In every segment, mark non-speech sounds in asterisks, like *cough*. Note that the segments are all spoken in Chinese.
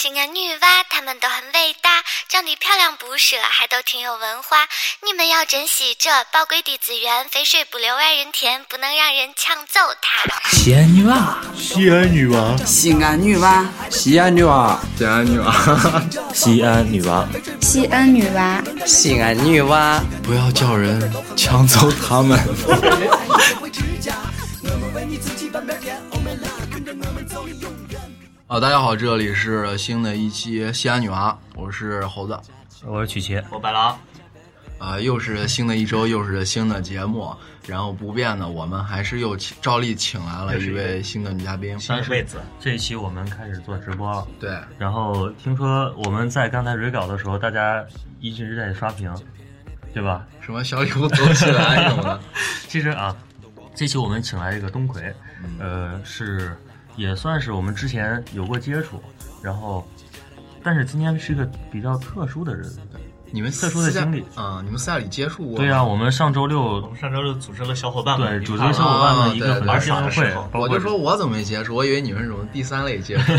西安女娃她们都很伟大，长得漂亮不说，还都挺有文化。你们要珍惜这宝贵的资源，肥水不流外人田，不能让人抢走它。西安女娃，西安女娃，西安女娃，西安女娃，西安女娃，西安女娃，西安女娃，西安女娃，不要叫人抢走他们。*laughs* 啊，大家好，这里是新的一期西安女娃，我是猴子，我是曲奇，我白狼。啊，又是新的一周，又是新的节目，然后不变的，我们还是又请照例请来了一位新的女嘉宾。三十位子，这一期我们开始做直播了。对，然后听说我们在刚才蕊稿的时候，大家一直在刷屏，对吧？什么小礼物走起来什么的。*laughs* 其实啊，这期我们请来一个东魁，呃，是也算是我们之前有过接触，然后，但是今天是一个比较特殊的日子。你们特殊的经历啊？你们私下里接触过？对呀，我们上周六，我们上周六组织了小伙伴们，对，组织了小伙伴们一个很大的会。我就说我怎么没接触？我以为你们是什么第三类接触。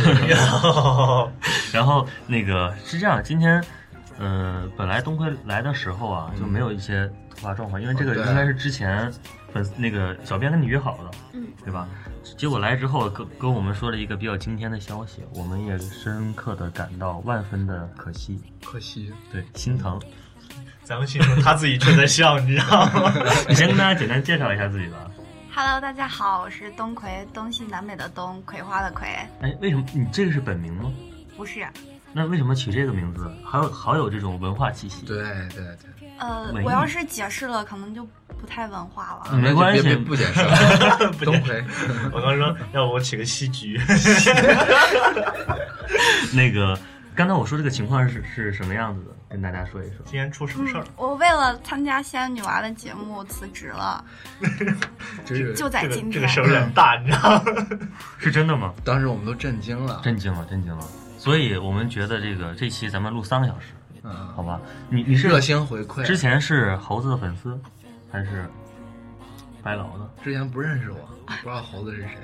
*laughs* 然后那个是这样，今天，呃，本来东辉来的时候啊，就没有一些突发状况，因为这个应该是之前粉那个小编跟你约好的，嗯，对吧？结果来之后跟跟我们说了一个比较惊天的消息，我们也深刻的感到万分的可惜，可惜，对，心疼。咱们心疼，他自己却在笑，你知道吗？*laughs* 你先跟大家简单介绍一下自己吧。Hello，大家好，我是东葵，东西南北的东，葵花的葵。哎，为什么你这个是本名吗？不是。那为什么取这个名字？好有好有这种文化气息。对对对。呃，我要是解释了，可能就不太文化了。没关系，不解释了。*laughs* 东魁，*laughs* 我刚说要不我起个戏剧。*laughs* 那个，刚才我说这个情况是是什么样子的？跟大家说一说。今天出什么事儿？我为了参加西安女娃的节目辞职了。就在今天。这个事儿有点大，你知道吗？是真的吗？当时我们都震惊了，震惊了，震惊了。所以我们觉得这个这期咱们录三个小时。嗯，好吧，你你是热心回馈。之前是猴子的粉丝，还是白劳的？之前不认识我，不知道猴子是谁。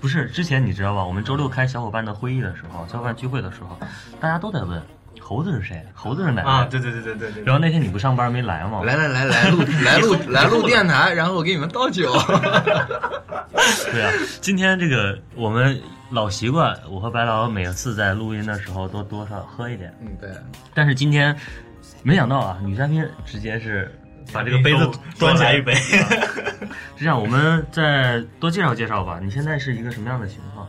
不是，之前你知道吧？我们周六开小伙伴的会议的时候，小伙伴聚会的时候，大家都在问猴子是谁？猴子是哪？啊，对对对对对对。然后那天你不上班没来吗？来来来来录 *laughs* 来录来录电台，然后我给你们倒酒。对啊，*laughs* 今天这个我们。老习惯，我和白老每次在录音的时候都多少喝一点。嗯，对。但是今天，没想到啊，女嘉宾直接是把这个杯子端起来一杯。是这样，我们再多介绍介绍吧。你现在是一个什么样的情况？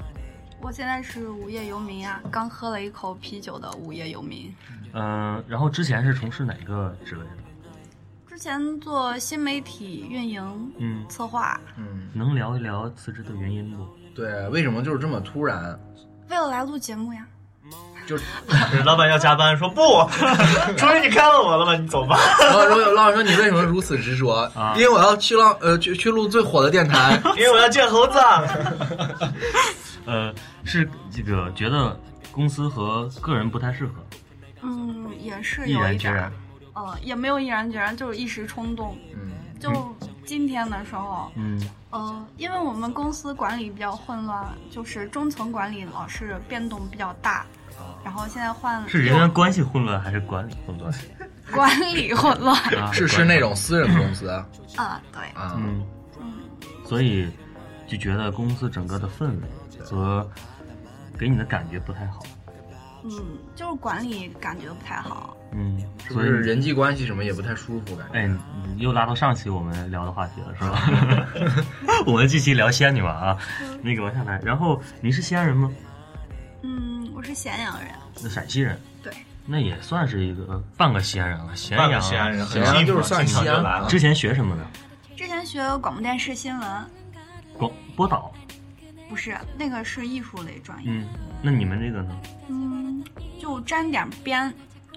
我现在是无业游民啊，刚喝了一口啤酒的无业游民。嗯，然后之前是从事哪个职位的？之前做新媒体运营，嗯，策划。嗯，能聊一聊辞职的原因不？对，为什么就是这么突然？为了来录节目呀。就是老板要加班，说不，*laughs* 除非你看到我了吧？你走吧。然后老板说：“你为什么如此执着？”啊，因为我要去浪呃去去录最火的电台，*laughs* 因为我要见猴子。*laughs* 呃，是这个觉得公司和个人不太适合。嗯，也是毅然决然。呃，也没有毅然决然，就是一时冲动。嗯，就今天的时候，嗯。呃，因为我们公司管理比较混乱，就是中层管理老是变动比较大，然后现在换是人员关系混乱还是管理混乱？*laughs* 管理混乱是是那种私人公司啊？对啊，嗯嗯，所以就觉得公司整个的氛围和给你的感觉不太好。嗯，就是管理感觉不太好。嗯，所以人际关系什么也不太舒服，感觉。哎，又拉到上期我们聊的话题了，是吧？*laughs* 我们这期聊西安女娃啊，那个往下来。然后你是西安人吗？嗯，我是咸阳人。那陕西人？对。那也算是一个半个西安人了。咸阳西安人，咸阳就是算西安了。之前学什么的？之前学广播电视新闻。广播导？不是，那个是艺术类专业。嗯，那你们这个呢？嗯，就沾点边。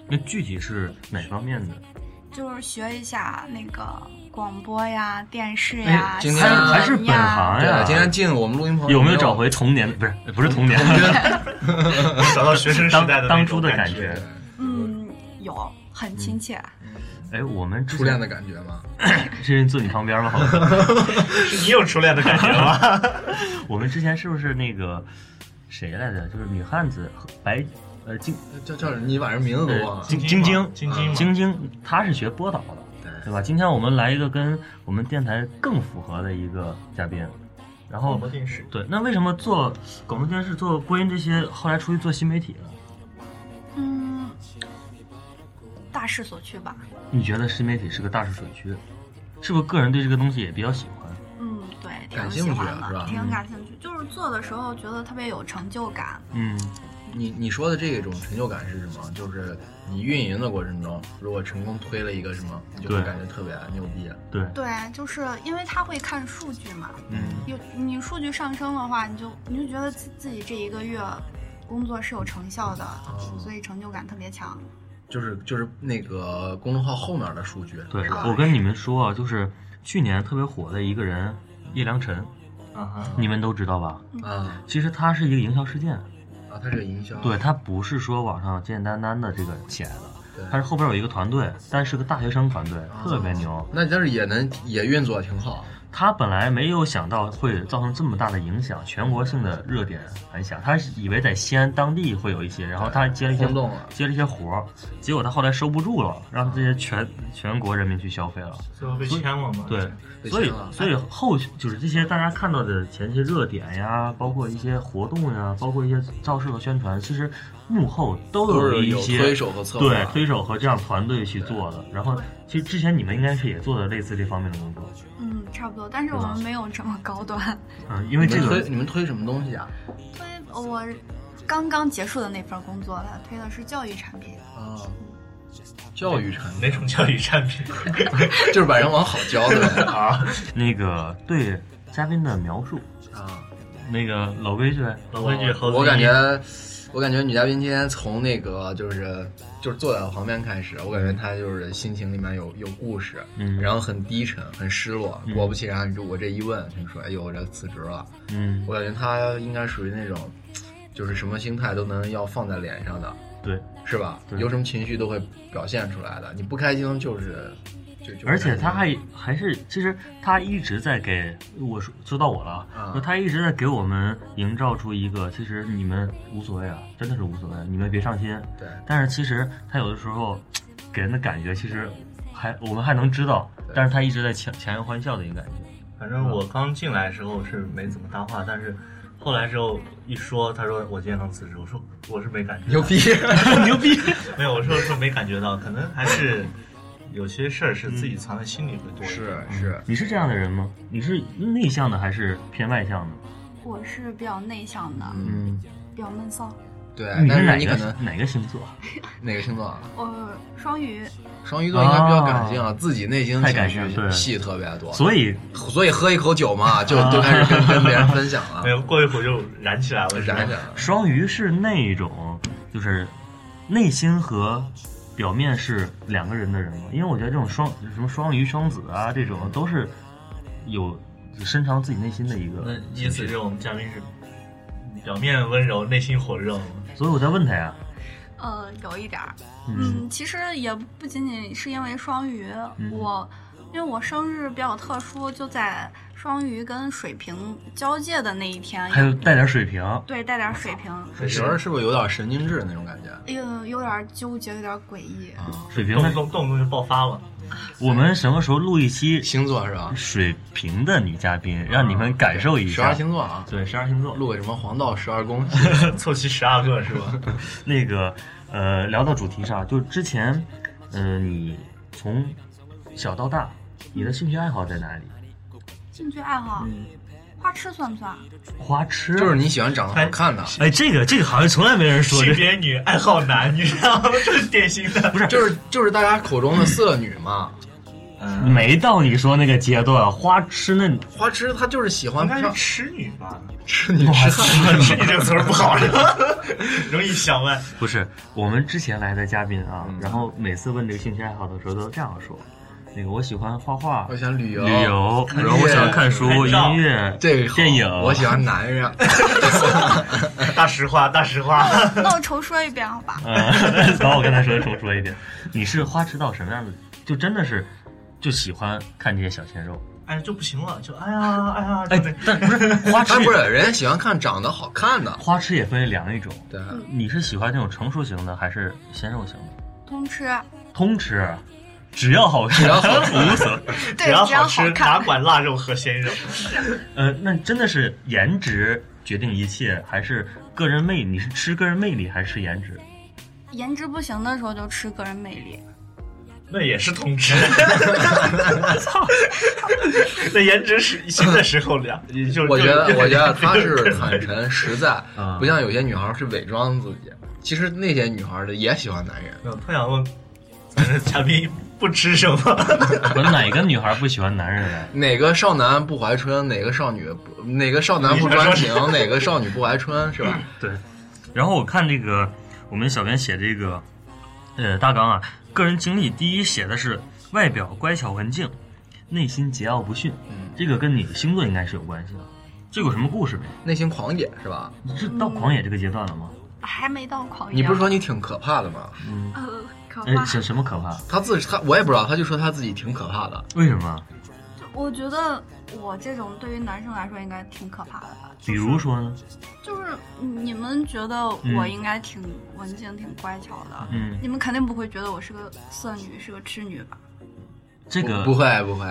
那具体是哪方面的？就是学一下那个广播呀、电视呀，今天还是本行呀。今天进我们录音棚，有没有找回童年？不是，不是童年，*laughs* *laughs* 找到学生时代的当初的感觉。嗯，有，很亲切。哎，我们初恋的感觉吗？*coughs* 是人坐你旁边吗？*laughs* 是你有初恋的感觉吗？我们之前是不是那个？谁来着？就是女汉子和白呃晶叫叫你把人名字都忘了。晶晶晶晶晶晶晶，她是学播导的，对对吧？今天我们来一个跟我们电台更符合的一个嘉宾，然后广播电视，对，那为什么做广播电视、做播音这些，后来出去做新媒体了？嗯，大势所趋吧。你觉得新媒体是个大势所趋？是不是个人对这个东西也比较喜欢？嗯，对，挺感兴趣喜欢是吧的，挺感兴趣。就是做的时候觉得特别有成就感。嗯，你你说的这种成就感是什么？就是你运营的过程中，如果成功推了一个什么，你就会感觉特别牛逼。对，对，就是因为他会看数据嘛，嗯，有你数据上升的话，你就你就觉得自自己这一个月工作是有成效的，哦所以成就感特别强。就是就是那个公众号后面的数据，对是吧？我跟你们说啊，就是去年特别火的一个人叶良辰，啊哈，你们都知道吧？啊其实他是一个营销事件，啊，它是个营销，对他不是说网上简简单单的这个起来的，对他是后边有一个团队，但是个大学生团队，哦特别牛。那但是也能也运作挺好。他本来没有想到会造成这么大的影响，全国性的热点反响。他是以为在西安当地会有一些，然后他接了一些轰动了接了一些活儿，结果他后来收不住了，让这些全全国人民去消费了。最后被签了嘛？对，所以所以后续就是这些大家看到的前期热点呀，包括一些活动呀，包括一些造势和宣传，其实幕后都有一些推手和策划，对推手和这样团队去做的。然后其实之前你们应该是也做的类似这方面的工作，嗯，差不多，但是我们没有这么高端。嗯，因为这个推你们推什么东西啊？推我刚刚结束的那份工作，他推的是教育产品。啊，教育产哪种教育产品？*laughs* 就是把人往好教的 *laughs* 啊那个对嘉宾的描述，啊！那个老规矩，老规矩，我感觉，我感觉女嘉宾今天从那个就是就是坐在我旁边开始，我感觉她就是心情里面有有故事，嗯然后很低沉，很失落。嗯果不其然，就我这一问，听说哎呦，我这辞职了。嗯，我感觉她应该属于那种，就是什么心态都能要放在脸上的，对，是吧？有什么情绪都会表现出来的。你不开心就是，就就而且他还还是，其实他一直在给我说说到我了，啊说他一直在给我们营造出一个，其实你们无所谓啊，真的是无所谓，你们别上心。对但是其实他有的时候给人的感觉，其实还我们还能知道，但是他一直在强强颜欢笑的一个感觉。反正我刚进来的时候是没怎么搭话，但是后来之后一说，他说我今天刚辞职，我说我是没感觉，*laughs* 牛逼，牛逼！没有，我说说没感觉到，可能还是有些事儿是自己藏在心里会多一点。是是，你是这样的人吗？你是内向的还是偏外向的？我是比较内向的，嗯，嗯，比较闷骚。对，你但是哪个是你可能哪个星座？*laughs* 哪个星座啊？我双鱼，双鱼座应该比较感性啊，自己内心太情绪感性戏特别多，所以所以喝一口酒嘛，就就开始跟 *laughs* 跟别人分享了没，有，过一会儿就燃起来了，燃起来了。双鱼是那种就是内心和表面是两个人的人吗？因为我觉得这种双什么双鱼、双子啊，这种都是有深藏自己内心的一那个意思是我们嘉宾是表面温柔，内心火热吗？所以我在问他呀，呃，有一点儿。嗯嗯，其实也不仅仅是因为双鱼，嗯我因为我生日比较特殊，就在双鱼跟水瓶交界的那一天，还有带点水瓶，对带点水瓶，水瓶是不是有点神经质那种感觉哎呦有点纠结，有点诡异。啊？水平的。动不动动就爆发了。我们什么时候录一期星座是吧？水瓶的女嘉宾，让你们感受一下十二？星座啊，对，十二星座。录个什么黄道十二宫 *laughs* *laughs* 凑齐十二个是吧？*laughs* 那个呃，聊到主题上，就之前，呃，你从小到大，你的兴趣爱好在哪里？兴趣爱好，花痴算不算？花痴，就是你喜欢长得好看的，哎，这个这个好像从来没人说这，性别女，爱好男，你知道吗？这是典型的。*laughs* 不是，就是就是大家口中的色女嘛。嗯，没到你说那个阶段。花痴那花痴她就是喜欢应该是漂痴女吧？吃你吃痴女这个词儿不好是吧？*laughs* 容易想歪。不是我们之前来的嘉宾啊，嗯然后每次问这个兴趣爱好的时候都这样说。那个我喜欢画画我、喜欢旅游，旅游，然后我喜欢看书、音乐、这个电影。我喜欢男人。*laughs* 大实话，大实话。那我重说一遍好吧？嗯，把我刚才说的重说一遍。你是花痴到什么样的？就真的是就喜欢看这些小鲜肉。哎就不行了，就哎呀哎呀，哎，但不是花痴 *laughs* 不是人家喜欢看长得好看的，花痴也分为两种。对，你是喜欢那种成熟型的还是鲜肉型的？通吃，通吃，只要好看，只要好吃无所。只要好吃，哪管腊肉和鲜肉？呃，那真的是颜值决定一切，还是个人魅力？你是吃个人魅力还是吃颜值？颜值不行的时候就吃个人魅力。那也是通吃，操！*laughs* 那颜值是新的时候两，就我觉得，我觉得他是坦诚实在，*laughs* 不像有些女孩是伪装自己。其实那些女孩的也喜欢男人。特想问，嘉宾不吃什么？我哪个女孩不喜欢男人啊？*laughs* 哪个少男不怀春？哪个少女不？哪个少男不专情？哪个少女不怀春？是吧？*laughs* 对。然后我看这个，我们小编写这个，呃，大纲啊。个人经历，第一写的是外表乖巧文静，内心桀骜不驯。嗯，这个跟你的星座应该是有关系的。这有什么故事没？内心狂野是吧？你是到狂野这个阶段了吗？还没到狂野。你不是说你挺可怕的吗？嗯，可怕。什什么可怕？他自他我也不知道，他就说他自己挺可怕的。为什么？我觉得我这种对于男生来说应该挺可怕的吧。比如说呢？就是你们觉得我应该挺文静、挺乖巧的，嗯，你们肯定不会觉得我是个色女、是个痴女吧？这个不会不会，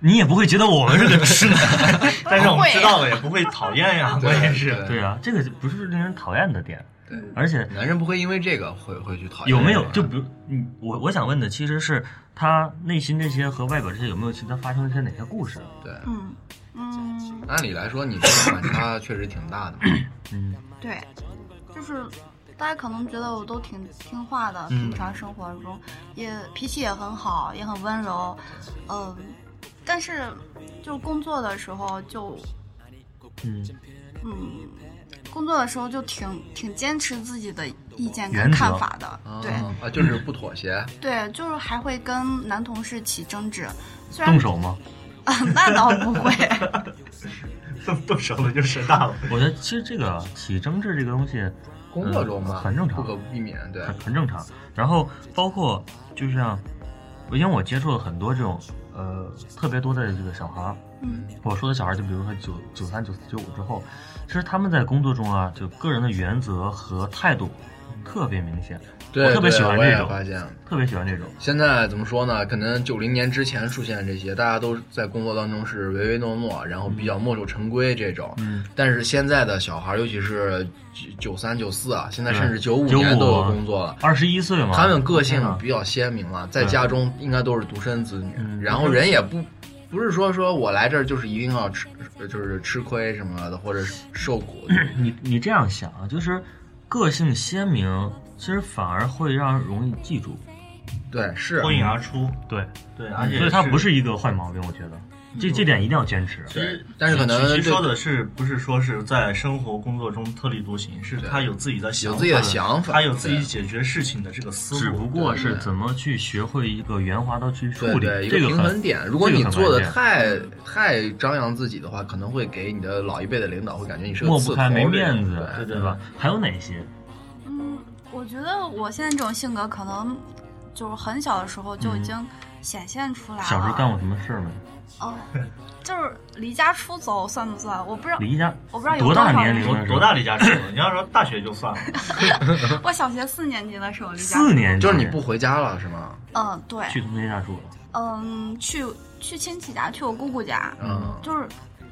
你也不会觉得我们是个痴男，*laughs* 但是我们知道了也不会讨厌呀，关键是，对啊，这个不是令人讨厌的点。对，而且男人不会因为这个会会去讨厌。有没有？就比如，嗯，我我想问的其实是他内心这些和外表这些有没有其他发生一些哪些故事？对，嗯嗯。按理来说，你这个反差确实挺大的。嗯，对，就是大家可能觉得我都挺听话的，平常生活中也脾气也很好，也很温柔，嗯，但是就工作的时候就，嗯嗯。工作的时候就挺挺坚持自己的意见跟看法的，对啊，就是不妥协。对，就是还会跟男同事起争执，动手吗？啊，那倒不会。*laughs* 动动手了就事大了。我觉得其实这个起争执这个东西，工作中嘛很正常，不可避免，对，很很正常。然后包括就像，因为我接触了很多这种呃特别多的这个小孩儿，嗯，我说的小孩儿就比如说九九三九四九五之后。其实他们在工作中啊，就个人的原则和态度特别明显，我特别喜欢这种，发现特别喜欢这种。现在怎么说呢？可能九零年之前出现这些，大家都在工作当中是唯唯诺诺，然后比较墨守成规这种。嗯。但是现在的小孩，尤其是九三九四啊，现在甚至九五年都有工作了，二十一岁嘛，他们个性比较鲜明了，在家中应该都是独生子女，然后人也不。不是说说我来这儿就是一定要吃，就是吃亏什么的，或者受苦。*clears throat* 你你这样想啊，就是个性鲜明，其实反而会让人容易记住。对，是脱颖而出。对对，而且所以它不是一个坏毛病，我觉得。这这点一定要坚持。其实，但是可能其说的是不是说是在生活工作中特立独行，是他有自己的想法有自己的想法，他有自己解决事情的这个思路。只不过是怎么去学会一个圆滑的去处理这个平衡点。如果你做的太太张扬自己的话，可能会给你的老一辈的领导会感觉你是抹不开、没面子，对对吧？还有哪些？嗯，我觉得我现在这种性格，可能就是很小的时候就已经显现出来了。小时候干过什么事儿没？哦，就是离家出走算不算？我不知道。离家，我不知道有多大年龄多多大离家出走？你要说大学就算了。*laughs* 我小学四年级的时候离家。四年级就是你不回家了是吗？嗯，对。去同学家住了。嗯，去去亲戚家，去我姑姑家。嗯。就是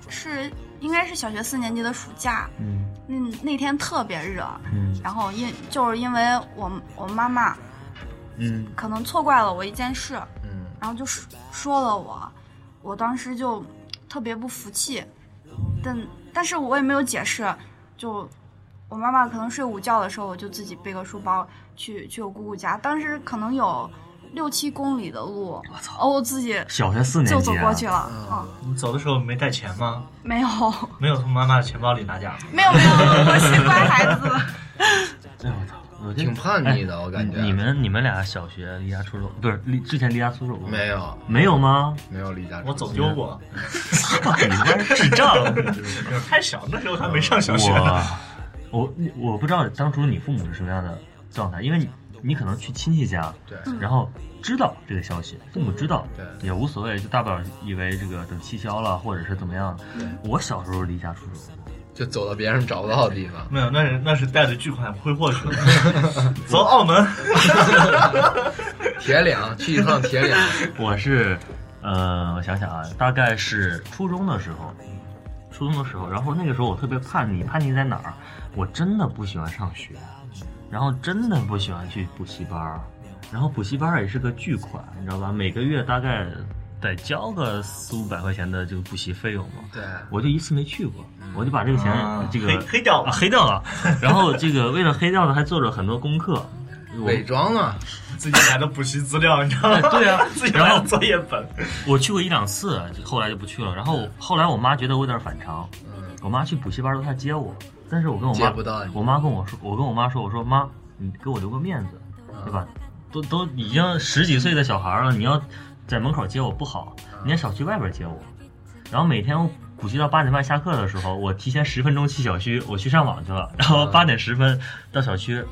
是应该是小学四年级的暑假。嗯。那那天特别热。嗯。然后因就是因为我我妈妈，嗯，可能错怪了我一件事。嗯。然后就说说了我。我当时就特别不服气，但但是我也没有解释，就我妈妈可能睡午觉的时候，我就自己背个书包去去我姑姑家。当时可能有六七公里的路，我操！我自己小学四年级就走过去了。嗯，你走的时候没带钱吗？没有，没有从妈妈的钱包里拿奖？没有没有，我是乖孩子。*laughs* 哎我操！挺叛逆的，我感觉。你们你们俩小学离家出走，不是离之前离家出走过？没有，没有吗？没有离家出走。我走丢过。*laughs* 你们智障！*laughs* 太小，那时候还没上小学。我我我不知道当初你父母是什么样的状态，因为你你可能去亲戚家，对，然后知道这个消息，父母知道，对，也无所谓，就大不了以为这个等气消了，或者是怎么样。我小时候离家出走，就走到别人找不到的地方。没有，那是那是带着巨款挥霍去了，*laughs* 走澳门，铁岭去一趟铁岭。我是，呃，我想想啊，大概是初中的时候，初中的时候，然后那个时候我特别叛逆，叛逆在哪儿？我真的不喜欢上学，然后真的不喜欢去补习班儿，然后补习班儿也是个巨款，你知道吧？每个月大概得交个四五百块钱的这个补习费用嘛。对，我就一次没去过，我就把这个钱、啊这个黑黑掉了啊黑掉了。然后这个为了黑掉呢，还做了很多功课。伪装啊，*laughs* 自己买的补习资料，你知道吗？对啊 *laughs* 自己然后买的作业本，我去过一两次，后来就不去了。然后后来我妈觉得我有点反常，嗯，我妈去补习班都她接我，但是我跟我妈不到我妈跟我说，我跟我妈说，我说妈，你给我留个面子，对吧？都都已经十几岁的小孩了，你要在门口接我不好，你在小区外边接我。然后每天我补习到八点半下课的时候，我提前十分钟去小区，我去上网去了，然后八点十分到小区，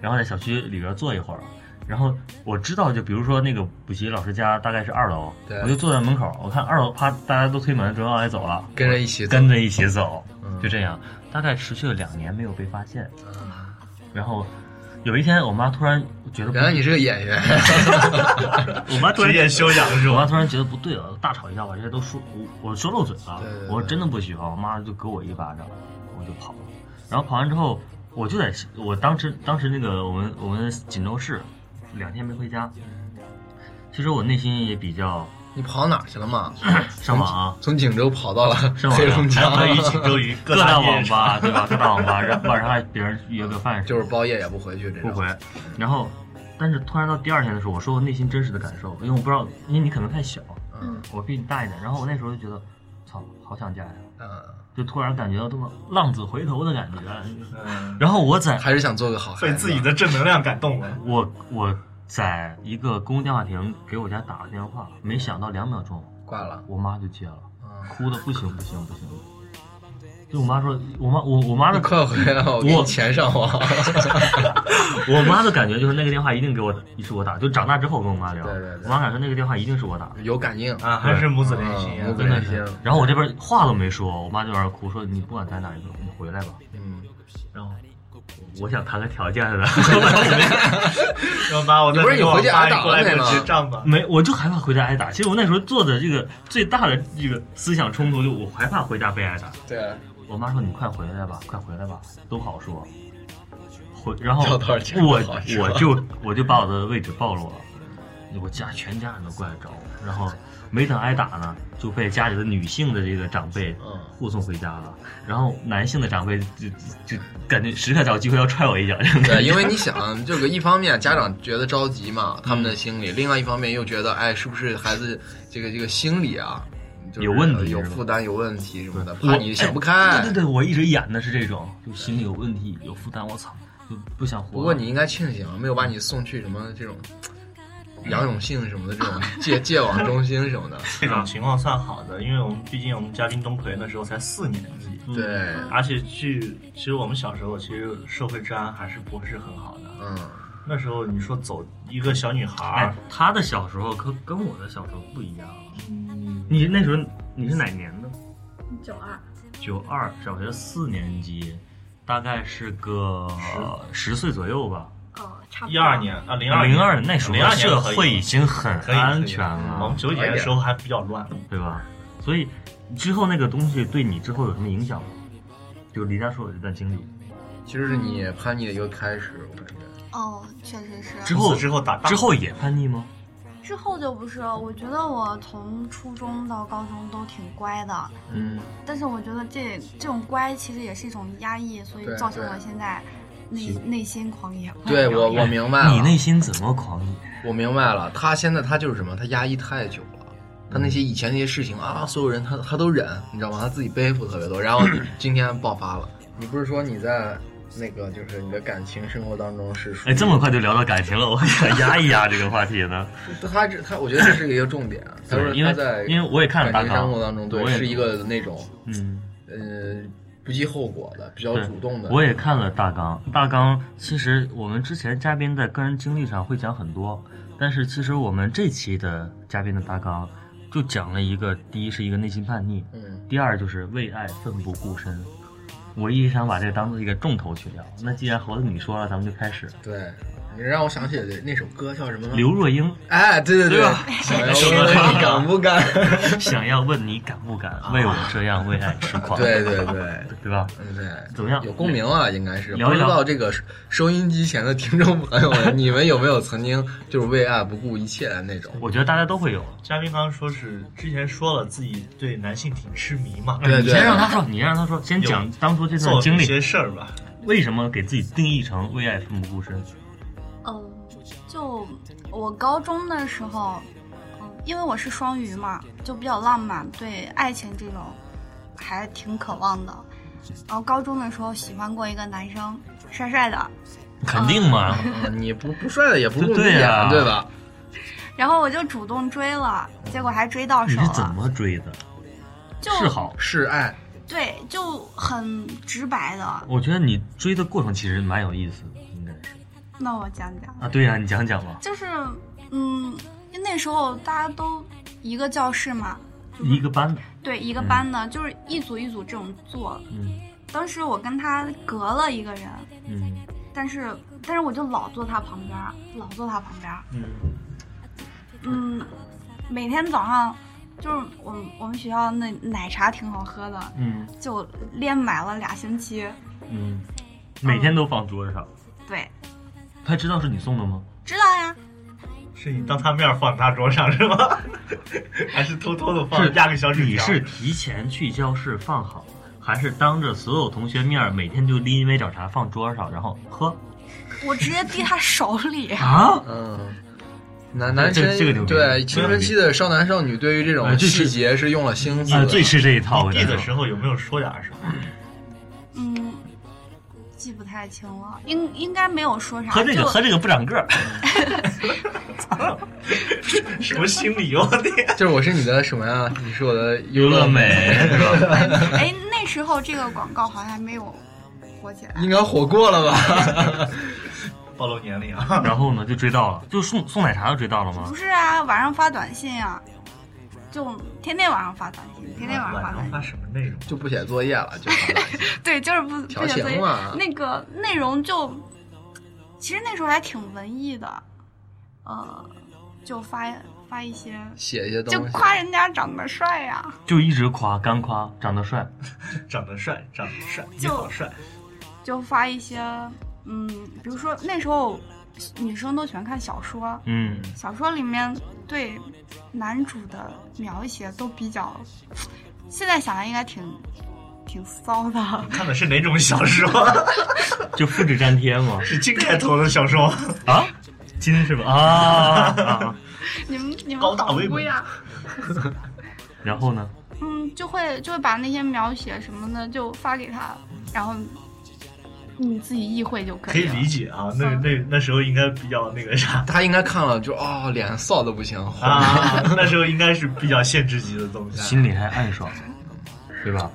然后在小区里边坐一会儿。然后我知道，就比如说那个补习老师家大概是二楼，我就坐在门口，我看二楼啪，大家都推门准备往外走了，跟着一起走跟着一起走，嗯就这样，大概持续了两年没有被发现。啊然后有一天，我妈突然觉得原来你是个演员。*laughs* 我妈突然职业修养是吧？我妈突然觉得不对了，大吵一架，把这些都说我我说漏嘴了对对，对我真的不喜欢，我妈就给我一巴掌，我就跑了。然后跑完之后，我就在我当时当时那个我们我们锦州市两天没回家，其实我内心也比较你跑哪儿去了嘛？*coughs* 上网啊，从锦州跑到了上网啊黑龙江。还，可以锦州于各各大网吧。对吧？各大网吧，然晚上还别人约个饭就是包夜也不回去这种。不回，然后，但是突然到第二天的时候，我说我内心真实的感受，因为我不知道，因为你可能太小，嗯。我比你大一点，然后我那时候就觉得，操，好想家呀，嗯，就突然感觉到这么浪子回头的感觉。嗯，然后我在还是想做个好孩子。被自己的正能量感动了。我我在一个公共电话亭给我家打了电话，没想到两秒钟，挂了。我妈就接了，嗯，哭的不行不行不行。就我妈说，我妈我我妈的你快回来，我给你我钱上网。*laughs* 我妈的感觉就是那个电话一定给我是我打，就长大之后跟我妈聊，对对对我妈感觉那个电话一定是我打的。有感应啊，还是母子连心啊嗯母！子真的连心是。然后我这边话都没说，我妈就在那哭，说你不管在哪里，你回来吧。我想谈个条件的，*laughs* 要把我再不是你回家挨打妈过来给我了没吗结账吧。没，我就害怕回家挨打。其实我那时候做的这个最大的这个思想冲突，就我害怕回家被挨打。对，我妈说你快回来吧，快回来吧，都好说。回，然后我我就我就把我的位置暴露了，我家全家人都过来找我，然后没等挨打呢，就被家里的女性的这个长辈嗯护送回家了，然后男性的长辈就就就感觉时刻找机会要踹我一脚。对，因为你想，这个一方面家长觉得着急嘛，他们的心理；另外一方面又觉得，哎，是不是孩子这个这个心理啊，就是有问题有负担、有问题什么的，怕你想不开。哎对对对，我一直演的是这种，就心里有问题、有负担，我操，就不想活。不过你应该庆幸，没有把你送去什么这种杨永信什么的这种 *laughs* 戒戒网中心什么的。这种情况算好的，因为我们毕竟我们嘉宾东奎那时候才四年级，嗯对，而且去其实我们小时候其实社会治安还是不是很好的。嗯，那时候你说走一个小女孩哎儿，，他的小时候可跟我的小时候不一样。嗯，你那时候你是哪年的？九二，九二，小学四年级，大概是个十岁左右吧。呃，差不多。一二年啊，零二零二那时候社会已经很安全了我们，九几年的时候还比较乱。对吧？所以之后那个东西对你之后有什么影响吗？就离家出走这段经历其实是你叛逆的一个开始，我感觉。哦，确实是。之后之后打之后也叛逆吗？之后就不是，我觉得我从初中到高中都挺乖的，嗯，但是我觉得这这种乖其实也是一种压抑，所以造成对我现在内内心狂野。对我我明白了，你内心怎么狂野？我明白了，他现在他就是什么，他压抑太久了。他那些以前那些事情啊，所有人他他都忍，你知道吗？他自己背负特别多，然后 *clears throat* 今天爆发了。你不是说你在那个就是你的感情生活当中是哎，这么快就聊到感情了，我想压一压这个话题呢。*laughs* 他这他，我觉得这是一个重点。他说对因为他在因为我也看了大纲感情生活当中，对我是一个那种嗯，呃不计后果的，比较主动的。我也看了大纲，大纲其实我们之前嘉宾在个人经历上会讲很多，但是其实我们这期的嘉宾的大纲就讲了一个：第一是一个内心叛逆，嗯，第二就是为爱奋不顾身。我一直想把这个当做一个重头去聊。那既然猴子你说了，咱们就开始。对。你让我想起那首歌叫什么？刘若英。哎，对对对，想要问你敢不敢？*laughs* 想要问你敢不敢为我这样为爱痴狂？对对对，*laughs* 对吧？对，怎么样？有共鸣啊，应该是。不知道这个收音机前的听众朋友们，你们有没有曾经就是为爱不顾一切的那种？我觉得大家都会有。嘉宾刚刚说是之前说了自己对男性挺痴迷嘛？对对。你先让他说，你让他说，先讲当初这段经历。些事儿吧。为什么给自己定义成为爱奋不顾身？我高中的时候，嗯，因为我是双鱼嘛，就比较浪漫，对爱情这种还挺渴望的。然后高中的时候喜欢过一个男生，帅帅的。肯定嘛，你不不帅的也不入眼，对吧？*laughs* 然后我就主动追了，结果还追到手了。你是怎么追的？就是好是爱。对，就很直白的。我觉得你追的过程其实蛮有意思。那我讲讲啊，对呀，你讲讲吧。就是，嗯，那时候大家都一个教室嘛，一个班的。对，一个班的，就是一组一组这种坐。嗯。当时我跟他隔了一个人。嗯。但是，但是我就老坐他旁边，老坐他旁边。嗯。嗯，每天早上就是我们我们学校那奶茶挺好喝的。嗯。就连买了俩星期。嗯。每天都放桌子上。对。他知道是你送的吗？知道呀，是你当他面放他桌上是吗？*laughs* 还是偷偷的放压个小纸条？你是提前去教室放好，还是当着所有同学面每天就拎一杯早茶放桌上，然后喝？我直接递他手里啊！嗯，男男生这个对青春期的少男少女对于这种细节是用了心思，最吃这一套。递的时候有没有说点什么？嗯。记不太清了，应应该没有说啥。喝这个，喝这个不长个儿。*laughs* 什么心理我的 *laughs* 就是我是你的什么呀？你是我的优乐美。*laughs* 哎，那时候这个广告好像还没有火起来。应该火过了吧？暴露年龄啊！然后呢，就追到了，就送送奶茶就追到了吗？不是啊，晚上发短信啊。就天天晚上发短信，天天晚上发短信。发什么内容？就不写作业了，就 *laughs* 对，就是不不写作业。嘛。那个内容就，其实那时候还挺文艺的，呃，就发发一些，写一些东西，就夸人家长得帅呀。就一直夸，干夸，*laughs* 长得帅，长得帅，长得帅，你好帅。就发一些，嗯，比如说那时候女生都喜欢看小说，嗯，小说里面对。男主的描写都比较，现在想来应该挺挺骚的。看的是哪种小说？*laughs* 就复制粘贴吗？*laughs* 是金开头的小说啊？金是吧？啊！你们你们高大威猛呀！然后呢？嗯，就会就会把那些描写什么的就发给他，然后。你自己意会就可以。可以理解啊，那那那时候应该比较那个啥，*laughs* 他应该看了就哦，脸臊的不行啊。*laughs* 那时候应该是比较限制级的东西，心里还暗爽，对吧？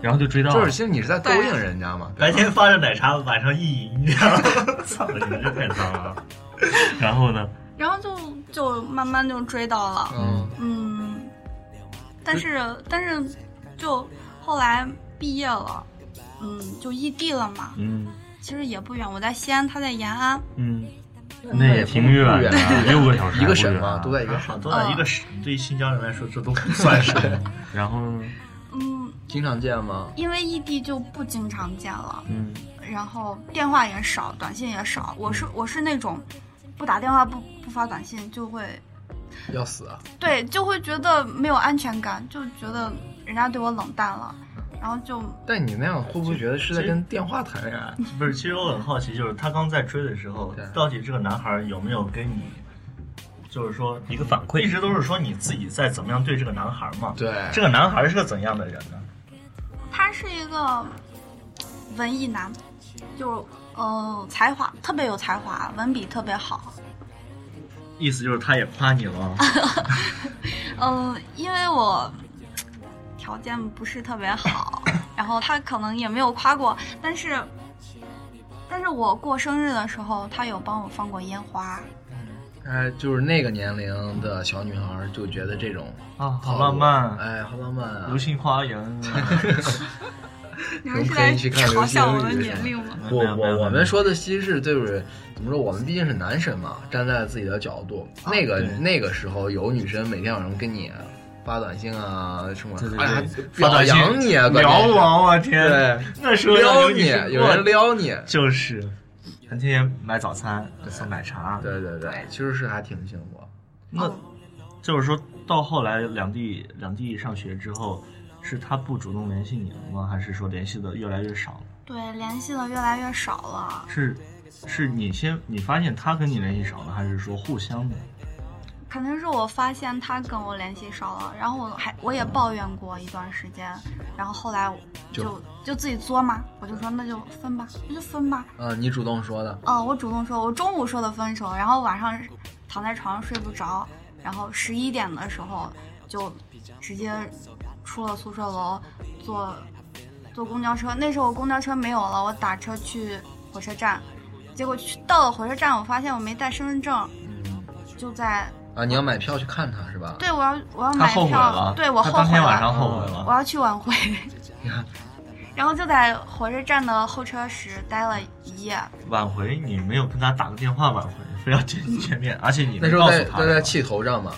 然后就追到，就是其实你是在勾引人家嘛。白天发着奶茶，晚上意淫，你知道吗？*laughs* 操，你这太脏了。然后呢？然后就就慢慢就追到了，嗯嗯，但是但是就后来毕业了。嗯，就异地了嘛。嗯，其实也不远，我在西安，他在延安。嗯，那也挺远的，六个小时，一个省嘛，都在一个省，都在一个省。对于新疆人来说，这都不算什么。*laughs* 然后，嗯，经常见吗？因为异地就不经常见了。嗯，然后电话也少，短信也少。我是我是那种不打电话不不发短信就会要死啊。对，就会觉得没有安全感，就觉得人家对我冷淡了。然后就，但你那样会不会觉得是在跟电话谈恋爱？不是，其实我很好奇，就是他刚在追的时候，到底这个男孩有没有跟你，就是说一个反馈？一直都是说你自己在怎么样对这个男孩嘛？对，这个男孩是个怎样的人呢？他是一个文艺男，就呃才华特别有才华，文笔特别好。意思就是他也夸你了？嗯，*laughs* 因为我。条件不是特别好，然后他可能也没有夸过，但是，但是我过生日的时候，他有帮我放过烟花。哎，就是那个年龄的小女孩就觉得这种啊，好浪漫，哎，好浪漫啊，流星花园。*laughs* 你们是在嘲笑我的年龄吗？我我我们说的其实是就是怎么说？我们毕竟是男神嘛，站在自己的角度，那个那个时候有女生每天晚上跟你发短信啊什么，哎，表扬你，撩我，我天，对，那时候撩你，有人撩你，就是，天天买早餐，送奶茶，对对对，其实是还挺幸福。那就是说到后来两地两地上学之后。是他不主动联系你了吗？还是说联系的越来越少了？对，联系的越来越少了。是，是你先你发现他跟你联系少了，还是说互相的？肯定是我发现他跟我联系少了，然后我还我也抱怨过一段时间，然后后来就就自己作嘛，我就说那就分吧，那就分吧。嗯，你主动说的。嗯，我主动说，我中午说的分手，然后晚上躺在床上睡不着，然后十一点的时候就直接。出了宿舍楼，坐坐公交车。那时候公交车没有了，我打车去火车站。结果去到了火车站，我发现我没带身份证。嗯，就在啊，你要买票去看他是吧？对，我要我要买票。对我后悔了。当天晚上后悔了。我要去挽回。*laughs* 然后就在火车站的候车室待了一夜。挽回？你没有跟他打个电话挽回，非要见见面，而且你那时候在在气头上嘛。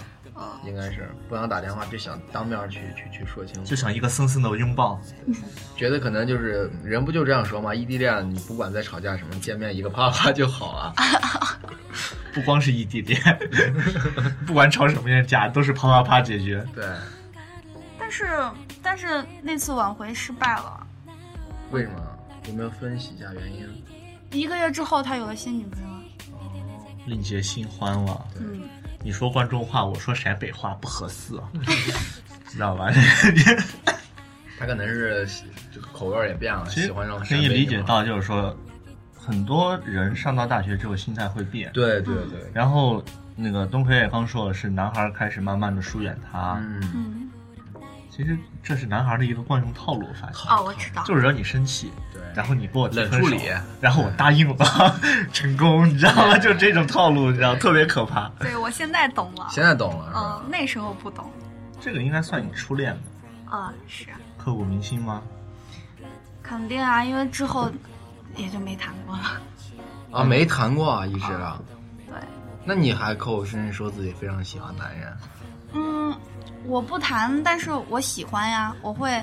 应该是不想打电话，就想当面去去去说清楚，就想一个深深的拥抱。觉得可能就是人不就这样说吗？异地恋，你不管在吵架什么，见面一个啪啪就好了。*laughs* 不光是异地恋，*laughs* 不管吵什么样架，都是啪啪啪解决。对。但是但是那次挽回失败了。为什么？有没有分析一下原因？一个月之后，他有了新女朋友。哦，另结新欢了。嗯。你说关中话，我说陕北话不合适，*laughs* 知道吧？*laughs* 他可能是这个口味也变了，喜欢上。可以理解到，就是说，很多人上到大学之后心态会变。对对对。然后那个东奎也刚说了，是男孩开始慢慢的疏远他。嗯。其实这是男孩的一个惯用套路，我发现。哦，我知道。就是惹你生气。然后你给我冷处理，然后我答应了，*laughs* 成功，你知道吗？就这种套路，你知道，特别可怕。对，我现在懂了。现在懂了，嗯，那时候不懂。这个应该算你初恋吧。啊，是。刻骨铭心吗？肯定啊，因为之后也就没谈过了。啊，没谈过啊，一直啊。对。那你还口口声声说自己非常喜欢男人？嗯，我不谈，但是我喜欢呀，我会。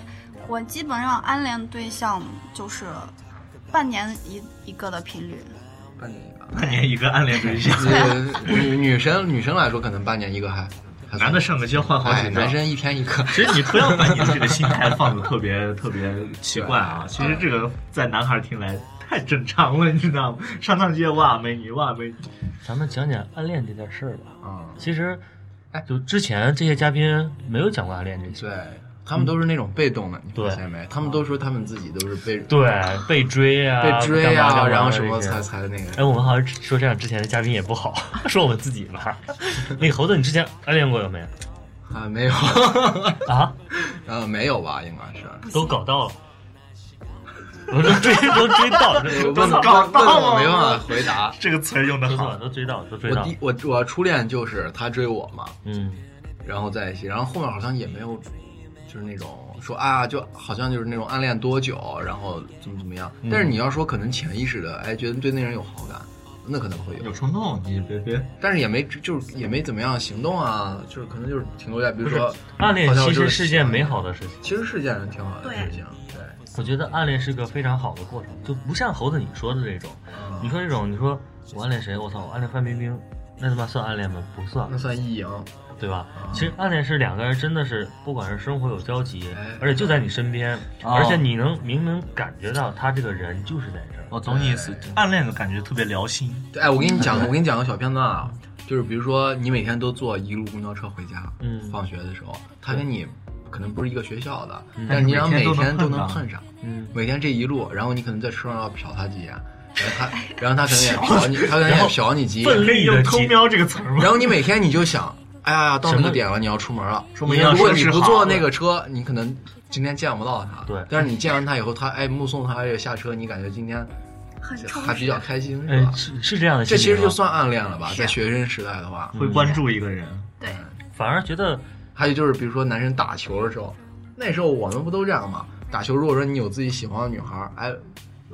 我基本上暗恋对象就是半年一一个的频率，半年一个，半年一个暗恋对象。*laughs* 女女生女生来说可能半年一个还，男的上个街换好几个，男生一天一个。其实你不要把你的这个心态放的特别特别奇怪啊，其实这个在男孩听来太正常了，你知道吗？上趟街哇美女哇美女。咱们讲讲暗恋这件事儿吧。啊，其实，哎，就之前这些嘉宾没有讲过暗恋这些。对。他们都是那种被动的，你发现没？他们都说他们自己都是被对被追啊，被追啊，然后什么才才那个。哎，我们好像说这样之前的嘉宾也不好，*laughs* 说我们自己吧。*laughs* 那个猴子，你之前暗恋过有没有？啊，没有 *laughs* 啊，呃，没有吧？应该是都搞到了，我都追都追到，都搞到了，我没办法回答。这个词用的好，都追到，都追到。我第我我初恋就是他追我嘛，嗯，然后在一起，然后后面好像也没有。就是那种说啊，就好像就是那种暗恋多久，然后怎么怎么样。但是你要说可能潜意识的，哎，觉得对那人有好感，那可能会有有冲动，你别别。但是也没就是也没怎么样行动啊，就是可能就是停留在比如说暗恋其实是件美好的事情，其实是件挺好的事情。对，我觉得暗恋是个非常好的过程，就不像猴子你说的这种。你说这种，你说我暗恋谁？我操，我暗恋范冰冰，那他妈算暗恋吗？不算，那算意淫。对吧？其实暗恋是两个人真的是，不管是生活有交集，而且就在你身边，而且你能明明感觉到他这个人就是在这儿。我懂你意思，暗恋的感觉特别聊心。对哎，我给你讲，我给你讲个小片段啊，就是比如说你每天都坐一路公交车回家，嗯，放学的时候，他跟你可能不是一个学校的，但是你俩每天都能碰上，嗯，每天这一路，然后你可能在车上要瞟他几眼，然后他，*laughs* 然后他可能也瞟你，他可能也瞟你几眼，奋力用偷瞄这个词儿然后你每天你就想。哎呀，到那个点了，你要出门了。说明如果你不坐那个车，你可能今天见不到他，对。但是你见完他以后，他哎目送他下车，你感觉今天还比较开心，是吧？是是这样的。这其实就算暗恋了吧，在学生时代的话，会关注一个人。对。反而觉得，还有就是，比如说男生打球的时候，那时候我们不都这样吗？打球，如果说你有自己喜欢的女孩，哎。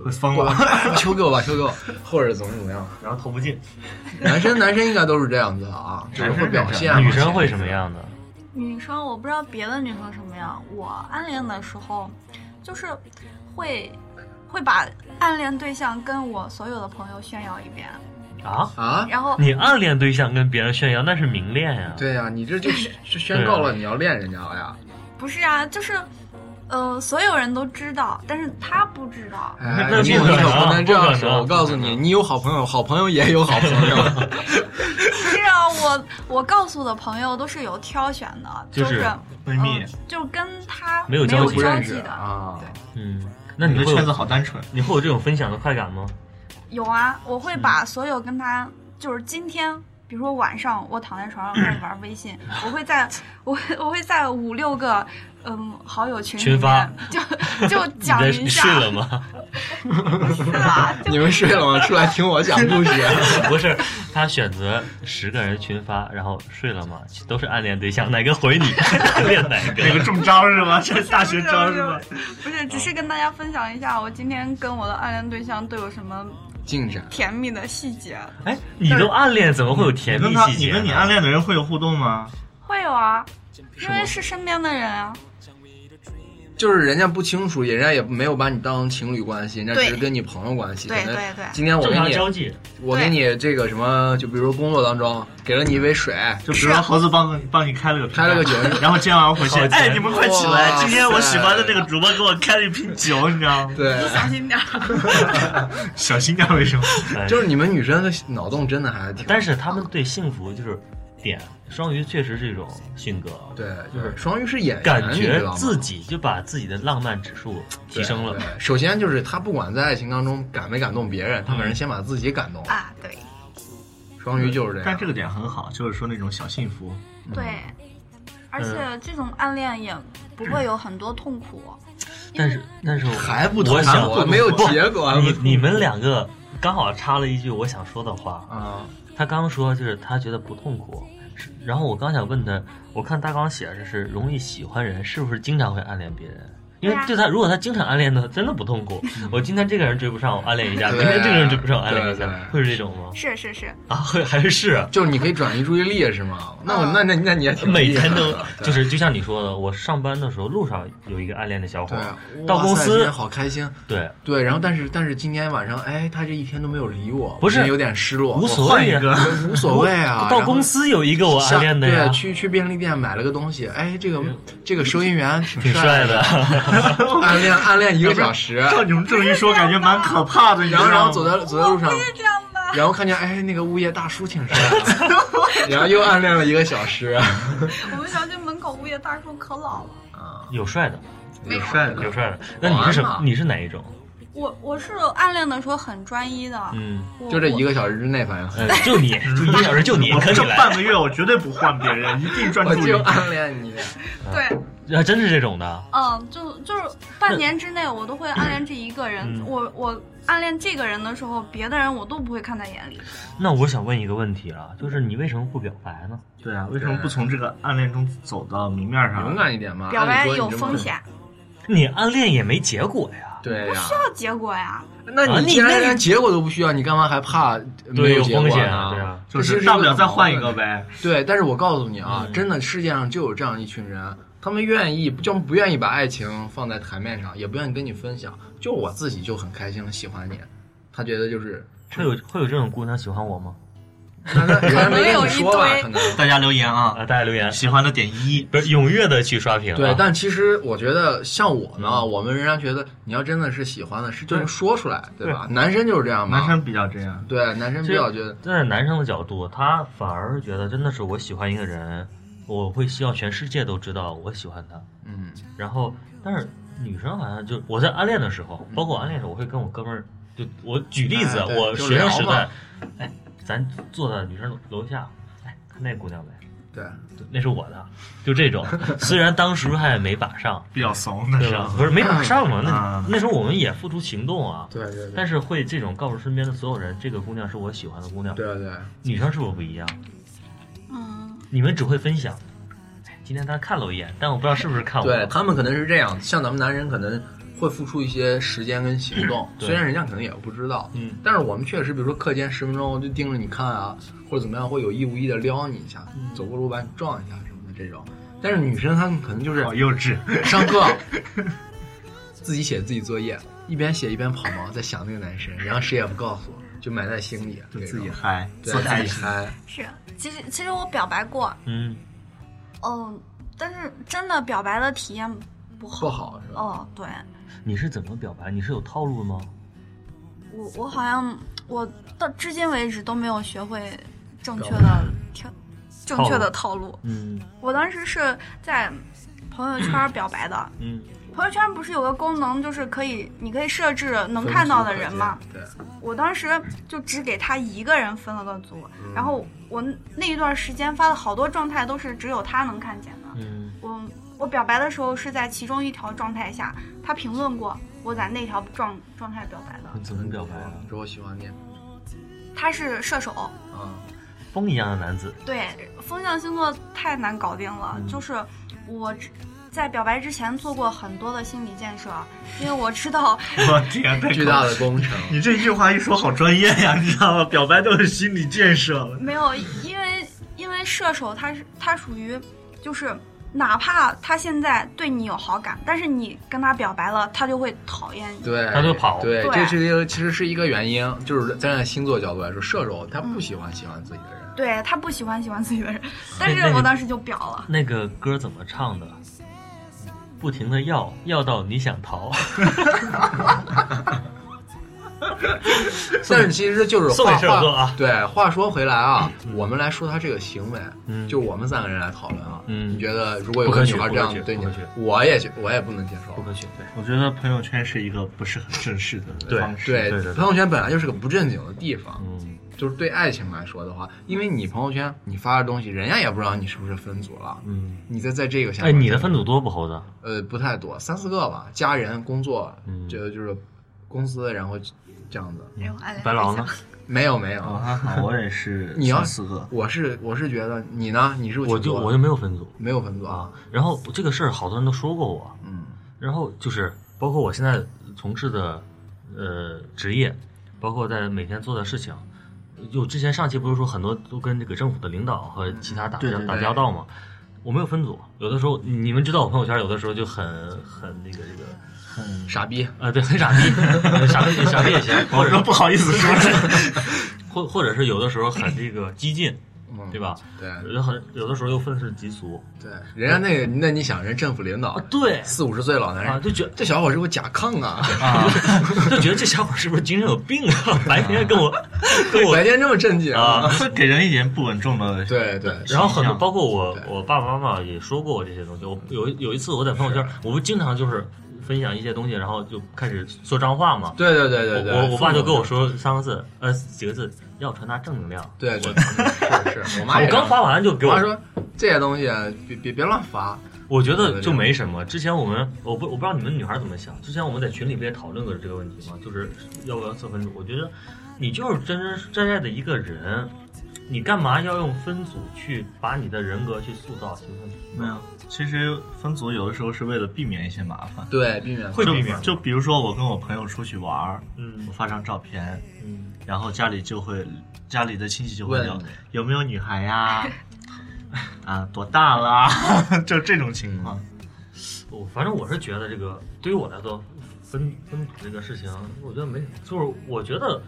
疯了，求给我吧，求给我，或者怎么怎么样，然后投不进。男生男生应该都是这样子的啊，*laughs* 就是会表现。女生会什么样的？女生我不知道别的女生什么样，我暗恋的时候，就是会会把暗恋对象跟我所有的朋友炫耀一遍。啊啊！然后你暗恋对象跟别人炫耀，那是明恋呀。对呀，你这就是 *laughs* 宣告了你要恋人家了呀。不是啊，就是。呃，所有人都知道，但是他不知道。哎，你可不能这样说。我告诉你，你有好朋友，好朋友也有好朋友。*laughs* 是啊，我我告诉的朋友都是有挑选的，就是闺蜜，就跟他没有交集的啊。对，嗯，那你的圈子好单纯，你会有这种分享的快感吗？有啊，我会把所有跟他，就是今天，比如说晚上我躺在床上开始玩微信，我会在，我我会在五六个。嗯，好友群群发就就 *laughs* 讲一下。睡了吗？是 *laughs* 啊，你们睡了吗？出来听我讲故事。*laughs* 不是，他选择十个人群发，然后睡了吗？都是暗恋对象，哪个回你？暗恋哪个？哪个中招是吗？这大学招是吗？不是，只是跟大家分享一下，我今天跟我的暗恋对象都有什么进展、甜蜜的细节。哎，你都暗恋，怎么会有甜蜜细节？你跟你暗恋的人会有互动吗？会有啊，因为是身边的人啊。就是人家不清楚，人家也没有把你当情侣关系，人家只是跟你朋友关系。对对对。今天我给你，我给你这个什么，就比如说工作当中给了你一杯水，就比如说猴子帮帮你开了个开了个酒，然后今天晚上回去，哎，你们快起来，今天我喜欢的那个主播给我开了一瓶酒，你知道吗？对，小心点。*laughs* 小心点为什么？*laughs* 就是你们女生的脑洞真的还挺，但是他们对幸福就是点。双鱼确实是一种性格，对，就是双鱼是演员，感觉自己就把自己的浪漫指数提升了。首先就是他不管在爱情当中感没感动别人，他反正先把自己感动啊。对，双鱼就是这样。但这个点很好，就是说那种小幸福。对，而且这种暗恋也不会有很多痛苦。但是，但是还不我想没有结果。你你们两个刚好插了一句我想说的话啊。他刚说就是他觉得不痛苦。然后我刚想问他，我看大纲写着是容易喜欢人，是不是经常会暗恋别人？因为对他，如果他经常暗恋的，真的不痛苦。我今天这个人追不上，我暗恋一下；明天这个人追不上，我暗恋一下，会是这种吗？是 *laughs* 是是啊，会还是是？就是你可以转移注意力是吗？那我那那那你也挺每天都就是就像你说的，我上班的时候路上有一个暗恋的小伙，到公司好开心。对对，然后但是但是今天晚上，哎，他这一天都没有理我，不是有点失落。无所谓啊，无所谓啊。*laughs* 到公司有一个我暗恋的呀，对，去去便利店买了个东西，哎，这个这个收银员挺帅的，*laughs* 暗恋。暗恋一个小时，照你们这么一说，感觉蛮可怕的。然后，然后走在走在路上。*laughs* 然后看见，哎，那个物业大叔挺帅的。*laughs* 然后又暗恋了一个小时。我们小区门口物业大叔可老了。啊，有帅的，有帅的，有帅的。那你是什么？你是哪一种？我我是暗恋的时候很专一的。嗯，就这一个小时之内，反正就你，*laughs* 就一个小时就你，这半个月我绝对不换别人，一定专注。我就暗恋你。*laughs* 对。还真是这种的，嗯，就就是半年之内，我都会暗恋这一个人。我我暗恋这个人的时候，别的人我都不会看在眼里。那我想问一个问题啊，就是你为什么不表白呢？对啊，为什么不从这个暗恋中走到明面上，勇敢一点嘛？表白有风险，你暗恋也没结果呀。对呀，不需要结果呀。那你既然连结果都不需要，你干嘛还怕没有风险啊？对啊，就是大不了再换一个呗。对，但是我告诉你啊，真的世界上就有这样一群人。他们愿意就不愿意把爱情放在台面上，也不愿意跟你分享。就我自己就很开心的喜欢你，他觉得就是会有会有这种姑娘喜欢我吗？*laughs* 可能没有说吧，可能。大家留言啊，大家留言，喜欢的点一，不是踊跃的去刷屏。对，但其实我觉得像我呢，我们仍然觉得你要真的是喜欢的，是就能说出来，对吧？男生就是这样嘛，男生比较这样，对，男生比较觉得，站在男生的角度，他反而觉得真的是我喜欢一个人。我会希望全世界都知道我喜欢他，嗯，然后，但是女生好像就我在暗恋的时候，包括我暗恋的时候，我会跟我哥们儿，就我举例子，我学生时代，哎，咱坐在女生楼下，哎，看那姑娘没？对，那是我的，就这种。虽然当时还没把上，*laughs* 比较怂那是吧？不是没把上嘛？*laughs* 那那时候我们也付出行动啊。对对。但是会这种告诉身边的所有人，这个姑娘是我喜欢的姑娘。对对。女生是不是不一样？嗯。你们只会分享。今天他看了我一眼，但我不知道是不是看我。对他们可能是这样，像咱们男人可能会付出一些时间跟行动，虽然人家可能也不知道。嗯。但是我们确实，比如说课间十分钟，我就盯着你看啊，或者怎么样，会有意无意的撩你一下，走过路把你撞一下什么的这种。但是女生她们可能就是好幼稚，*laughs* 上课 *laughs* 自己写自己作业，一边写一边跑毛，在想那个男生，然后谁也不告诉，就埋在心里，就自己嗨，自己嗨。是，其实其实我表白过，嗯。哦，但是真的表白的体验不好，不好是吧？哦，对。你是怎么表白？你是有套路的吗？我我好像我到至今为止都没有学会正确的条正确的套路。嗯。我当时是在朋友圈表白的。嗯。朋友圈不是有个功能，就是可以你可以设置能看到的人吗？对。我当时就只给他一个人分了个组，然后。我那一段时间发的好多状态都是只有他能看见的。嗯，我我表白的时候是在其中一条状态下，他评论过我在那条状状态表白的。你怎么表白的？说我喜欢你。他是射手。啊，风一样的男子。对，风象星座太难搞定了，就是我。在表白之前做过很多的心理建设，因为我知道，*laughs* 我天，巨大的工程。你这句话一说，好专业呀，你知道吗？表白都是心理建设。没有，因为因为射手他是他属于，就是哪怕他现在对你有好感，但是你跟他表白了，他就会讨厌你，对，他就跑。对，这是一个其实是一个原因，就是站在星座角度来说，射手他不喜欢喜欢自己的人，对他不喜欢喜欢自己的人，*laughs* 但是我当时就表了。那个歌怎么唱的？不停的要，要到你想逃。*laughs* *laughs* 但是其实就是话话对，话说回来啊，我们来说他这个行为，就我们三个人来讨论啊。嗯，你觉得如果有个女孩这样对你，我也我也不能接受，不可取。对，我觉得朋友圈是一个不是很正式的方式。对对，朋友圈本来就是个不正经的地方。嗯。就是对爱情来说的话，因为你朋友圈你发的东西，人家也不知道你是不是分组了。嗯，你在在这个下，哎，你的分组多不猴子？呃，不太多，三四个吧。家人、工作，就就是公司，然后这样子。白狼呢？没有没有，*laughs* 我也是。你要四个，我是我是觉得你呢？你是我就我就没有分组，没有分组啊。然后这个事儿好多人都说过我，嗯。然后就是包括我现在从事的呃职业，包括在每天做的事情。就之前上期不是说很多都跟这个政府的领导和其他打打交道吗？我没有分组，有的时候你们知道我朋友圈有的时候就很很那个这个很傻逼啊，对，很傻逼，*laughs* 傻逼傻逼也行，我说不好意思说，或或者是有的时候很这个激进。对吧？对，有很有的时候又愤世嫉俗。对，人家那个，那你想，人政府领导，对，四五十岁老男人，就觉这小伙是不是甲亢啊？啊，*laughs* 就觉得这小伙是不是精神有病啊？白天跟我，跟我白天这么正经啊，给人一点不稳重的。对对。然后很多，包括我，我爸爸妈妈也说过我这些东西。我有有一次我在朋友圈，我不经常就是分享一些东西，然后就开始说脏话嘛。对对对对对。我我爸就跟我说三个字，呃，几个字。要传达正能量。对，我是是。我妈我刚发完就给我妈说这些东西，别别别乱发。我觉得就没什么。之前我们，我不我不知道你们女孩怎么想。之前我们在群里不也讨论过这个问题吗？就是要不要测分组？我觉得你就是真真在在的一个人，你干嘛要用分组去把你的人格去塑造？没有，其实分组有的时候是为了避免一些麻烦。对，避免会避免。就比如说我跟我朋友出去玩嗯，我发张照片，嗯。然后家里就会，家里的亲戚就会聊有没有女孩呀？*laughs* 啊，多大了？*laughs* 就这种情况。我反正我是觉得这个对于我来说，分分组这个事情，我觉得没，就是我觉得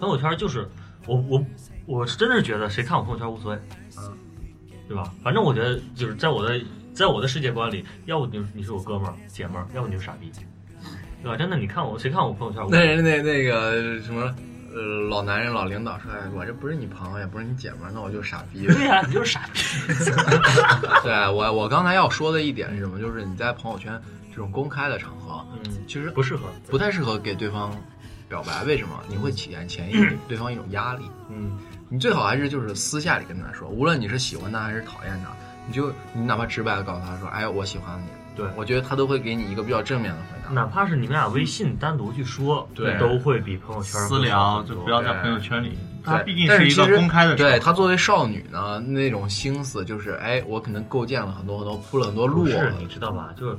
朋友圈就是我我我是真的是觉得谁看我朋友圈无所谓，嗯，对吧？反正我觉得就是在我的在我的世界观里，要不你你是我哥们儿姐们儿，要不你是傻逼，对吧？真的，你看我谁看我朋友圈？那人那那个什么。呃，老男人、老领导说：“哎，我这不是你朋友，也不是你姐们儿，那我就傻逼。”对呀，你就是傻逼。*laughs* 对我，我刚才要说的一点是什么？就是你在朋友圈这种公开的场合，嗯，其实不适合，不太适合给对方表白。为什么？你会体验前一对方一种压力。嗯，你最好还是就是私下里跟他说，无论你是喜欢他还是讨厌他，你就你哪怕直白的告诉他说，哎，我喜欢你。对，我觉得他都会给你一个比较正面的回答。哪怕是你们俩微信单独去说，对，都会比朋友圈私聊就不要在朋友圈里。他毕竟是一个公开的。对他作为少女呢，那种心思就是，哎，我可能构建了很多很多，铺了很多路。是，你知道吧？就是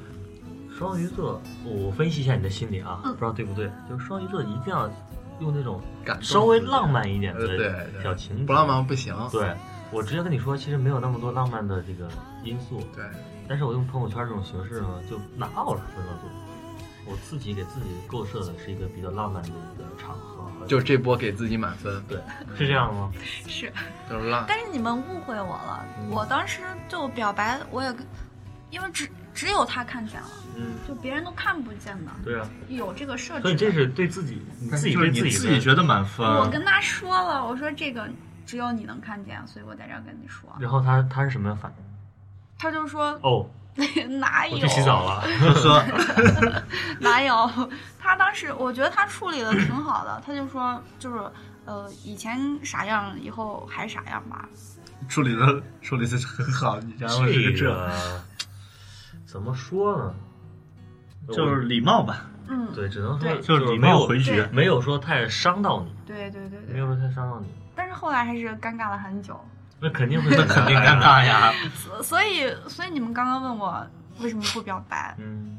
双鱼座，我分析一下你的心理啊，不知道对不对？就是双鱼座一定要用那种稍微浪漫一点的小情，不浪漫不行。对我直接跟你说，其实没有那么多浪漫的这个因素。对。但是我用朋友圈这种形式呢，就拿我是分了度，我自己给自己构设的是一个比较浪漫的一个场合，就这波给自己满分，对，是这样吗？*laughs* 是，就是浪。但是你们误会我了，我当时就表白，我也因为只只有他看见了，嗯，就别人都看不见的，对啊，有这个设置，所以这是对自己，你自己对自己自己觉得满分。我跟他说了，我说这个只有你能看见，所以我在这跟你说。然后他他是什么反应？他就说：“哦，*laughs* 哪有？我去洗澡了。*laughs* *laughs* 哪有？他当时我觉得他处理的挺好的。他就说，就是呃，以前啥样，以后还啥样吧。处理的处理的很好。你这这怎么说呢？就是礼貌吧。嗯，对，只能说就是礼貌回绝，没有说太伤到你。对对对对，没有说太伤到你。但是后来还是尴尬了很久。”那肯定会，那肯定尴尬呀。*laughs* 所以，所以你们刚刚问我为什么不表白？嗯，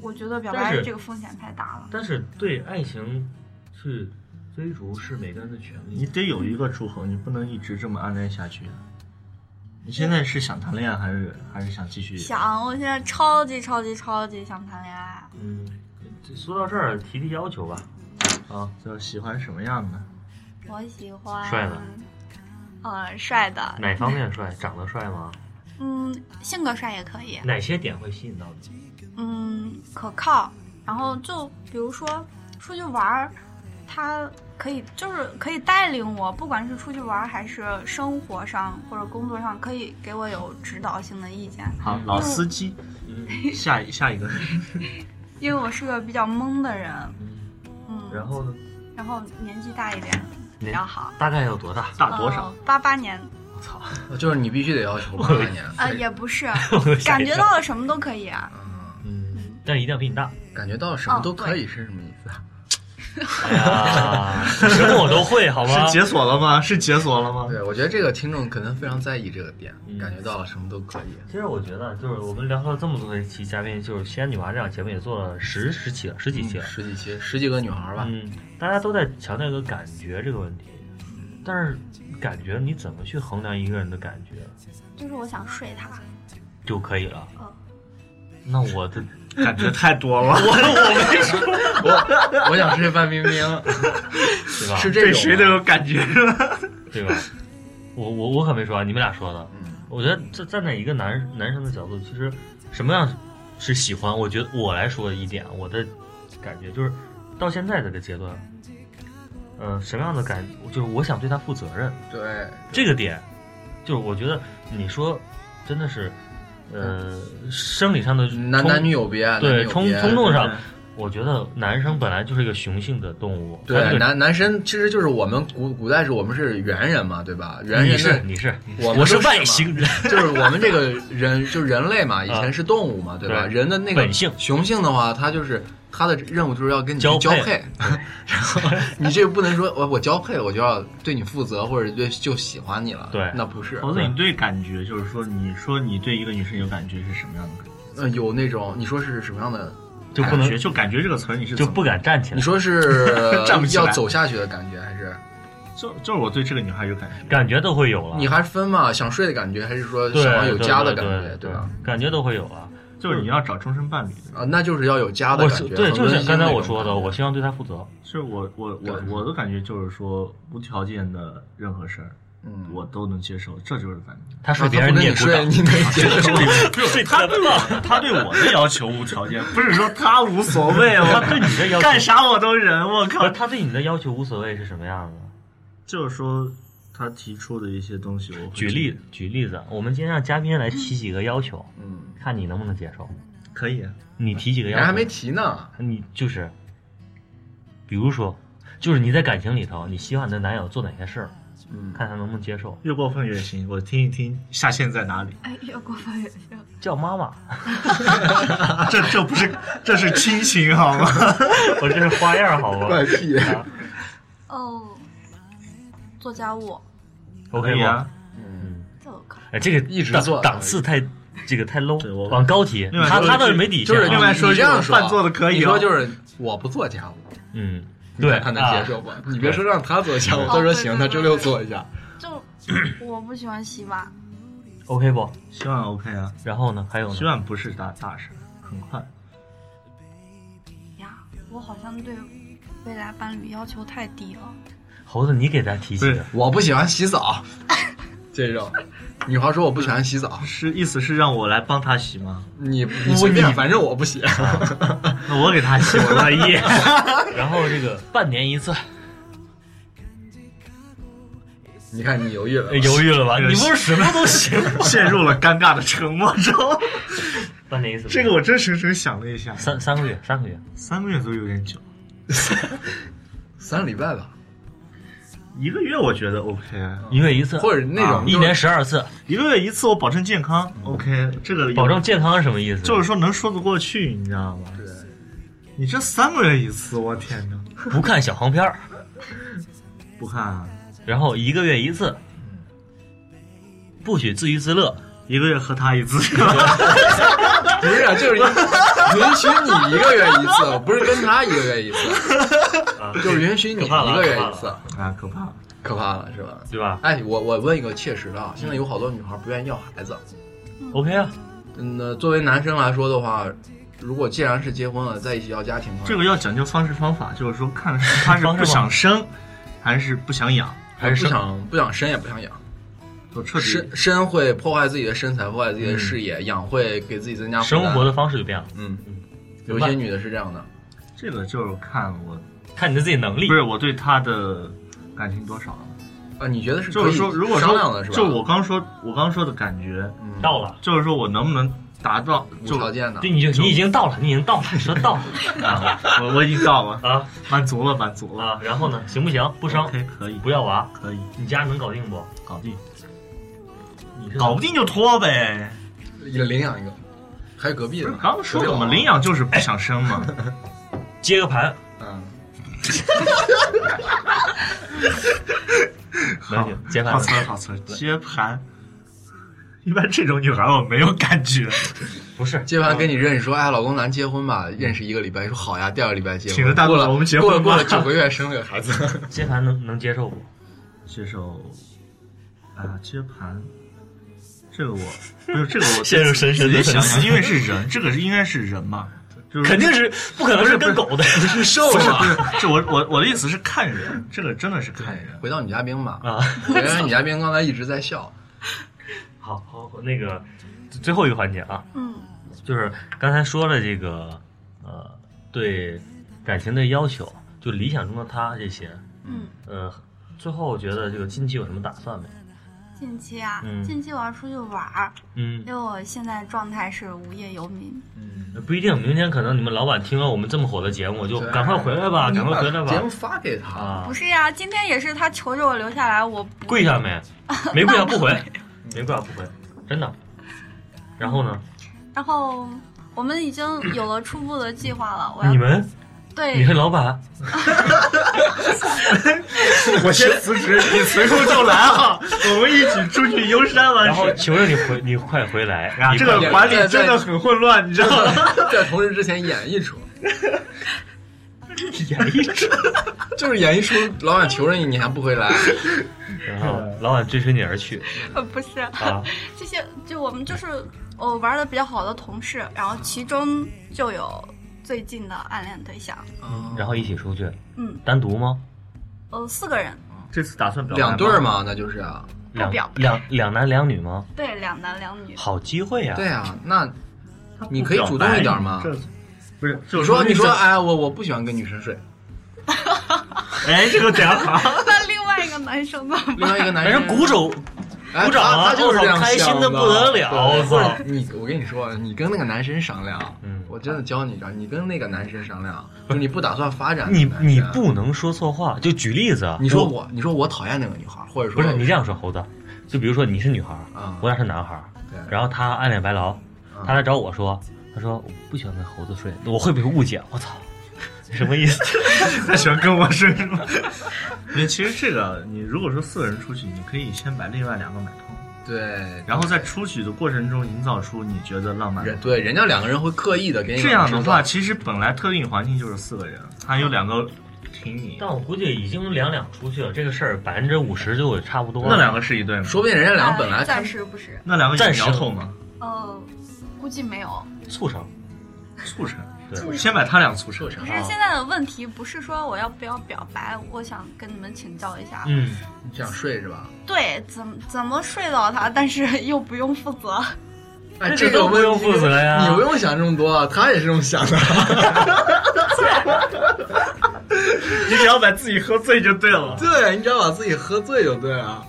我觉得表白这个风险太大了。但是对爱情去追逐是每个人的权利。你得有一个出口，你不能一直这么暗恋下去。你现在是想谈恋爱，还是还是想继续？想，我现在超级超级超级想谈恋爱。嗯，说到这儿，提提要求吧。啊，就喜欢什么样的？我喜欢帅的。嗯，帅的哪方面帅？*laughs* 长得帅吗？嗯，性格帅也可以。哪些点会吸引到你？嗯，可靠。然后就比如说出去玩儿，他可以就是可以带领我，不管是出去玩儿还是生活上或者工作上，可以给我有指导性的意见。好，老司机。下一下一个。因为我是个比较懵的人。嗯。然后呢？然后年纪大一点。比较好，大概有多大？大多少？八八年。我操，*laughs* 就是你必须得要求八八年。啊，也不是，*laughs* 感觉到了什么都可以啊。嗯，但一定要比你大。感觉到什么都可以是什么意思？哎呀，什么我都会，好吗？是解锁了吗？是解锁了吗？对，我觉得这个听众可能非常在意这个点，感觉到了什么都可以。其实我觉得，就是我们聊了这么多期嘉宾，就是《西安女娃》这档节目也做了十十期了，十几期了，十几期，十几个女孩吧。嗯，大家都在强调一个感觉这个问题，但是感觉你怎么去衡量一个人的感觉？就是我想睡他就可以了。嗯，那我的。感觉太多了，我我没说，我我想睡范冰冰，对吧？是这种，谁都有感觉，对吧？我我我可没说，你们俩说的。嗯，我觉得站站在一个男男生的角度，其实什么样是喜欢？我觉得我来说一点，我的感觉就是到现在这个阶段，嗯，什么样的感就是我想对他负责任。对，这个点就是我觉得你说真的是。呃，生理上的男男女有别，对冲冲动上，我觉得男生本来就是一个雄性的动物。对，男男生其实就是我们古古代是我们是猿人嘛，对吧？猿人是你是，我们是外星人，*laughs* 就是我们这个人就是人类嘛，以前是动物嘛，对吧？人的那个本性雄性的话，它就是他的任务就是要跟你交配，*laughs* 然后你这个不能说我我交配了我就要对你负责或者就就喜欢你了，对，那不是。猴子你对感觉就是说，你说你对一个女生有感觉是什么样的感觉？呃，有那种你说是什么样的？就不能就感觉这个词儿你是就不敢站起来？你说是 *laughs* 站不起来要走下去的感觉还是？就就是我对这个女孩有感觉，感觉都会有了。你还分嘛？想睡的感觉还是说想要有家的感觉？对吧？感觉都会有啊。就是你要找终身伴侣啊，那就是要有家的感觉。对，就是刚才我说的，我希望对他负责。是我我我我的感觉就是说无条件的任何事儿，嗯，我都能接受，这就是感觉。他睡别人你也睡，你能接受？睡他对他对我的要求无条件，不是说他无所谓，*laughs* 他对你的要求干啥我都忍。我靠，他对你的要求无所谓是什么样的？就是说他提出的一些东西，我举例举例子，我们今天让嘉宾来提几个要求，嗯，看你能不能接受。可以，你提几个要求？人还没提呢。你就是，比如说，就是你在感情里头，你希望你的男友做哪些事儿？嗯看他能不能接受。越过分越行，我听一听下限在哪里。哎，越过分越行。叫妈妈，*laughs* 这这不是这是亲情好吗？*laughs* 我这是花样好吗？*laughs* 怪癖。哦，做家务，OK 吗？嗯，这可哎，这个一直做档次太这个太 low，往高提。他他倒是没底线，就是另外说这样说，饭做的可以，你说就是我不做家务，嗯，对，他能接受不？你别说让他做家务，他说行，他周六做一下。就我不喜欢洗碗。OK 不？洗碗 OK 啊。然后呢？还有呢？洗碗不是大大事，很快。呀，我好像对未来伴侣要求太低了。猴子，你给咱提醒。我不喜欢洗澡，*laughs* 这种。女孩说我不喜欢洗澡，是意思是让我来帮她洗吗？你你随便，反正我不洗。*laughs* 那我给她洗，我乐意。*laughs* 然后这个半年一次。你看你犹豫了，犹豫了吧？你不是什么都行，陷入了尴尬的沉默中。半年一次，这个我真深深想了一下，三三个月，三个月，三个月都有点久，三个礼拜吧，一个月我觉得 OK，一个月一次，或者那种一年十二次，一个月一次，我保证健康，OK，这个保证健康是什么意思？就是说能说得过去，你知道吗？对，你这三个月一次，我天哪！不看小黄片儿。不看啊。然后一个月一次，不许自娱自乐，一个月和他一次，不是，啊，就是允许你一个月一次，不是跟他一个月一次，*laughs* 就是允许你一个月一次。啊，可怕，可怕了，是吧？对吧？哎，我我问一个切实的啊，现在有好多女孩不愿意要孩子，OK 啊，嗯，那作为男生来说的话，如果既然是结婚了，在一起要家庭，这个要讲究方式方法，就是说看他是不想生，*laughs* 还是不想养。还是不想不想生也不想养，生生会破坏自己的身材，破坏自己的事业；养会给自己增加生活的方式就变了。嗯嗯，有些女的是这样的。这个就是看我看你的自己能力，不是我对她的感情多少啊？你觉得是？就是说，如果商量的是吧？就我刚说，我刚说的感觉到了，就是说我能不能达到无条件的？对，你就你已经到了，你已经到了，你说到了 *laughs* 啊，我我已经到了啊，满足了，满足了。啊。然后呢？行不行？不生可以，可以，不要娃，可以。你家能搞定不？搞定。你搞不定就拖呗，领养一个，还有隔壁的。刚说了嘛，领养就是不想生嘛，接个盘。*laughs* 嗯。好，接盘。好词好词，接盘。一般这种女孩我没有感觉，不是接盘跟你认识说，哎，老公咱结婚吧，认识一个礼拜，说好呀，第二个礼拜结婚，请着大过了我们结婚过了过了九个月生了个孩子，*laughs* 接盘能能接受不？接受啊，接盘，这个我不是这个我陷入深深的想想，因为是人，这个是应该是人嘛，就是肯定是不可能是跟狗的，是兽不是嘛不是，这 *laughs* 我我我的意思是看人，这个真的是看人。回到女嘉宾吧，啊，我觉得女嘉宾刚才一直在笑。*laughs* 好好，那个最后一个环节啊，嗯，就是刚才说了这个呃，对感情的要求，就理想中的他这些，嗯，呃，最后我觉得这个近期有什么打算没？近期啊，嗯、近期我要出去玩儿，嗯，因为我现在状态是无业游民，嗯，不一定，明天可能你们老板听了我们这么火的节目，就赶快回来吧，赶快回来吧，节目发给他啊，不是呀、啊，今天也是他求着我留下来，我不跪下没？*laughs* 没跪下不回。没跪下不回，真的。然后呢？然后我们已经有了初步的计划了。我要你们？对，你是老板。*laughs* 我先辞职，你随后就来哈，*laughs* 我们一起出去游山玩水。然后求着你回，你快回来。啊，这个管理真的很混乱，你知道吗？*laughs* 在同事之前演一出，演一出，就是演一出老板求着你，你还不回来。然后老板追随你而去。呃，不是啊，这些就我们就是我玩的比较好的同事，然后其中就有最近的暗恋对象。嗯，然后一起出去。嗯，单独吗？呃，四个人。这次打算表两对嘛？那就是啊，两两两男两女吗？对，两男两女。好机会呀！对啊，那你可以主动一点吗？不是，你说你说，哎，我我不喜欢跟女生睡。*laughs* 哎，这个讲好。*laughs* 那另外一个男生呢？另外一个男生鼓手鼓掌啊，他就是这样开心的不得了。我操！*laughs* 你我跟你说，你跟那个男生商量，嗯，我真的教你一招，你跟那个男生商量，就你不打算发展，你你不能说错话。就举例子，你说我，你说我讨厌那个女孩，或者说不是你这样说，猴子，就比如说你是女孩，我俩是男孩，然后他暗恋白劳，他来找我说，他说我不喜欢跟猴子睡，我会不会误解？我操，什么意思？*laughs* 他喜欢跟我睡是吗？*laughs* 那其实这个，你如果说四个人出去，你可以先把另外两个买通。对，然后在出去的过程中营造出你觉得浪漫。对，人家两个人会刻意的给你这样的话，其实本来特定环境就是四个人，还有两个挺你。但我估计已经两两出去了，这个事儿百分之五十就差不多。那两个是一对吗？说不定人家两个本来暂时不是。那两个暂时吗？呃，估计没有。促成，促成。先把他俩促成。可是现在的问题不是说我要不要表白，我想跟你们请教一下。嗯，你想睡是吧？对，怎怎么睡到他，但是 *laughs* 又不用负责。哎，这个不用负责呀，你不用想这么多，他也是这么想的。*laughs* 你只要把自己喝醉就对了。对，你只要把自己喝醉就对了。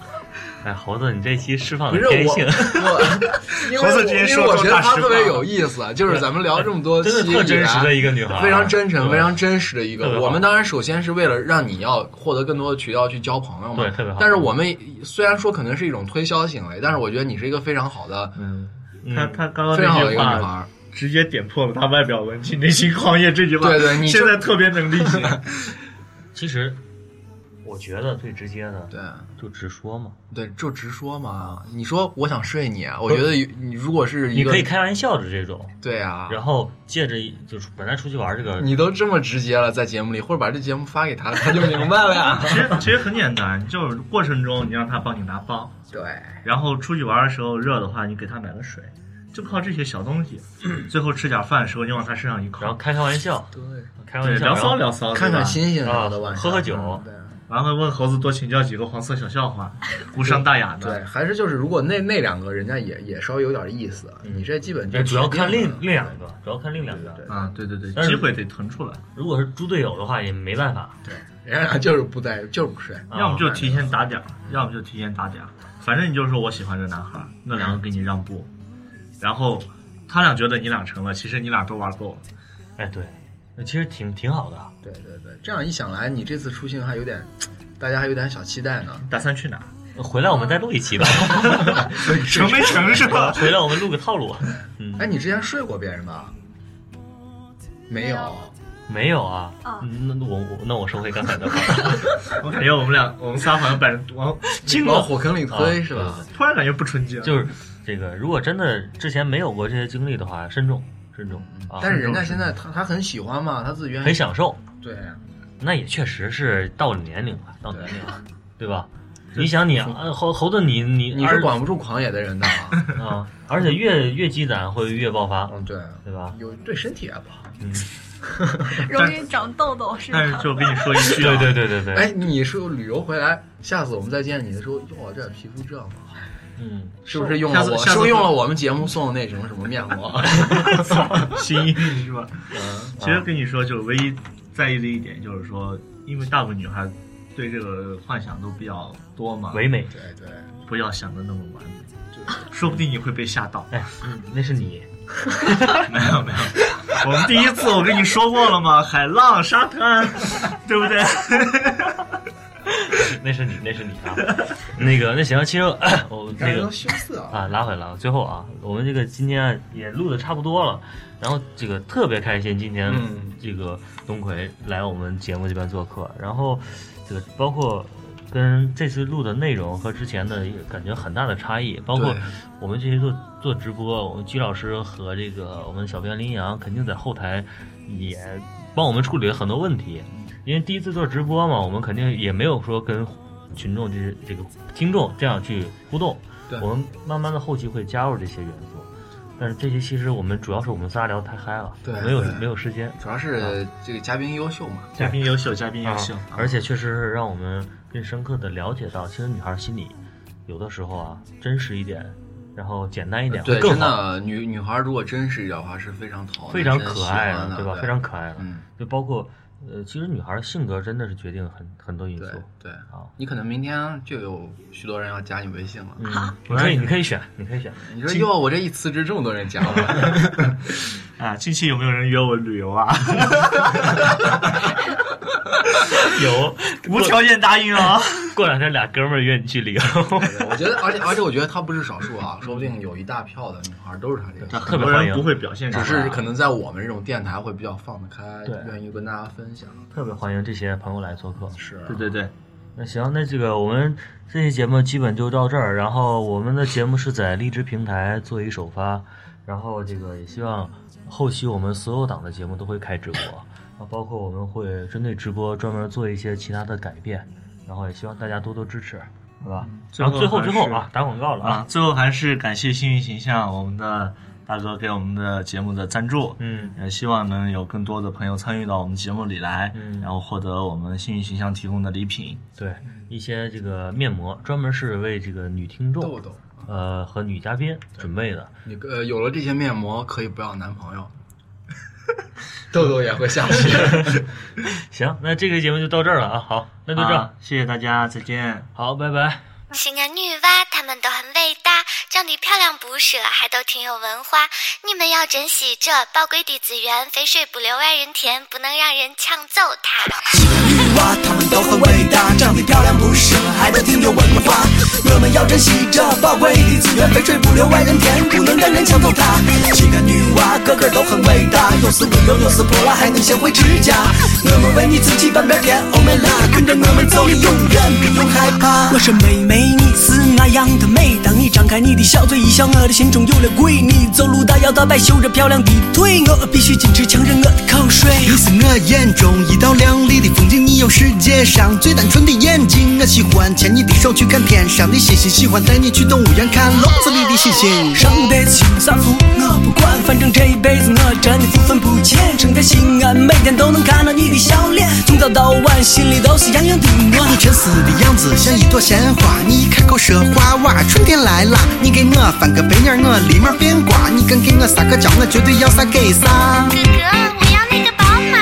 哎，猴子，你这期释放的天性。*laughs* 猴子之前说，我觉得他特别有意思，就是咱们聊这么多，真的特真实的一个女孩，非常真诚、非常真实的一个。我们当然首先是为了让你要获得更多的渠道去交朋友嘛，对，特别好。但是我们虽然说可能是一种推销行为，但是我觉得你是一个非常好的，嗯，他他刚刚非常好的一个女孩，直接点破了他外表文静、内心狂野这句话。对对，你现在特别能理解。*laughs* 其实。我觉得最直接的，对，就直说嘛。对，就直说嘛。你说我想睡你，我觉得你如果是你可以开玩笑的这种，对啊。然后借着就是本来出去玩这个，你都这么直接了，在节目里或者把这节目发给他，他就明白了呀。*laughs* 其实其实很简单，就是过程中你让他帮你拿包，*laughs* 对。然后出去玩的时候热的话，你给他买个水，就靠这些小东西。最后吃点饭的时候，你往他身上一靠，然后开开玩笑，对，开玩笑聊骚聊骚，看看星星啊，的晚上喝喝酒，对。然后问猴子多请教几个黄色小笑话，无伤大雅的。对，还是就是如果那那两个人家也也稍微有点意思，你这基本就主要看另另两个，主要看另两个。啊，对对对，机会得腾出来。如果是猪队友的话，也没办法。对，人家俩就是不在，就是不睡，要么就提前打点，要么就提前打点。反正你就说我喜欢这男孩，那两个给你让步，然后他俩觉得你俩成了，其实你俩都玩够了。哎，对，那其实挺挺好的。对对对，这样一想来，你这次出行还有点。大家还有点小期待呢。打算去哪？回来我们再录一期吧。*laughs* 成没成是吧？回来我们录个套路。嗯。哎，你之前睡过别人吗？没有，没有啊。那我我那我收回刚才的话。我感觉我们俩我们仨好像把人往 *laughs* 往火坑里推是吧？突然感觉不纯洁。就是这个，如果真的之前没有过这些经历的话，慎重慎重。但是人家现在他他很喜欢嘛，他自己愿意很享受。对。那也确实是到了年龄了，到年龄了，*laughs* 对吧？*laughs* 你想你猴猴子，你你你是管不住狂野的人的 *laughs* 啊！而且越越积攒会越爆发，嗯，对，对吧？有对身体也不好，嗯，容易长痘痘是吧？但是就跟你说一句，对对对对对，哎，你说旅游回来，下次我们再见你的时候，哟，这皮肤这么好，嗯，是不是用了我？是不是用了我们节目送的那什么什么面膜？*laughs* 新意是吧？嗯，其实跟你说，就唯一。在意的一点就是说，因为大部分女孩对这个幻想都比较多嘛，唯美，对对，不要想的那么完美，说不定你会被吓到。哎，那是你，*laughs* 没有没有，我们第一次我跟你说过了吗？海浪沙滩，对不对？*laughs* 那是你，那是你啊。那个，那行，其实 *coughs* 我那个羞涩啊，拉回来了。最后啊，我们这个今天也录的差不多了。然后这个特别开心，今天这个东魁来我们节目这边做客，然后这个包括跟这次录的内容和之前的感觉很大的差异，包括我们这些做做直播，我们鞠老师和这个我们小编林阳肯定在后台也帮我们处理了很多问题，因为第一次做直播嘛，我们肯定也没有说跟群众就是这个听众这样去互动，对我们慢慢的后期会加入这些元素。但是这些其实我们主要是我们仨聊太嗨了，对，没有没有时间。主要是这个嘉宾优秀嘛，嘉宾优秀，嘉宾优秀，而且确实是让我们更深刻的了解到，其实女孩心里有的时候啊，真实一点，然后简单一点会更好。女女孩如果真实一点的话，是非常讨非常可爱的，对吧？非常可爱的。嗯，就包括呃，其实女孩性格真的是决定很很多因素。对啊，你可能明天就有许多人要加你微信了。嗯，你可以，你可以选，你可以选。你说哟，我这一辞职，这么多人加我。*laughs* 啊，近期有没有人约我旅游啊？*laughs* *laughs* 有，无条件答应啊！过两天俩哥们儿约你去旅游。我觉得，而且而且，我觉得他不是少数啊，说不定有一大票的女孩都是他这个。特别欢迎，不会表现，只是可能在我们这种电台会比较放得开，对，愿意跟大家分享。特别欢迎这些朋友来做客。是，对对对。那行，那这个我们这期节目基本就到这儿。然后我们的节目是在荔枝平台做一首发，然后这个也希望后期我们所有档的节目都会开直播。啊，包括我们会针对直播专门做一些其他的改变，然后也希望大家多多支持，好吧？然后最后之后啊，打广告了啊！最后还是感谢幸运形象我们的大哥给我们的节目的赞助，嗯，也希望能有更多的朋友参与到我们节目里来，嗯，然后获得我们幸运形象提供的礼品，对，一些这个面膜，专门是为这个女听众，豆豆，呃，和女嘉宾准备的。你呃，有了这些面膜，可以不要男朋友。豆豆也会下去。*laughs* 行，那这个节目就到这儿了啊。好，那就这样，谢谢大家，再见。好，拜拜。西安女娃，她们都很伟大，长得漂亮不说，还都挺有文化。你们要珍惜这宝贵的资源，肥水不流外人田，不能让人抢走它。性感女娲，她们都很伟大，长得漂亮不说，还都挺有文化。我们要珍惜这宝贵的资源，肥水不流外人田，不能让人抢走它。个个都很伟大，有时温柔，有时泼辣，还能贤惠持家。我们为你撑起半边天，Oh my love，跟着我们走，你永远不用害怕。我说妹妹。开你的小嘴一笑，我的心中有了鬼。你走路大摇大摆，秀着漂亮的腿，我必须坚持强忍我的口水。你是我眼中一道亮丽的风景，你有世界上最单纯的眼睛。我喜欢牵你的手去看天上的星星，喜欢带你去动物园看笼子里的猩猩。上辈子修啥福我不管，反正这一辈子我真的不分不浅。生在心安，每天都能看到你的笑脸，从早到晚心里都是洋洋的暖。你沉思的样子像一朵鲜花，你。一开口说话，哇，春天来啦！你给我翻个白眼，我立马变瓜。你敢给我撒个娇，我绝对要啥给啥。哥哥，我要那个宝马。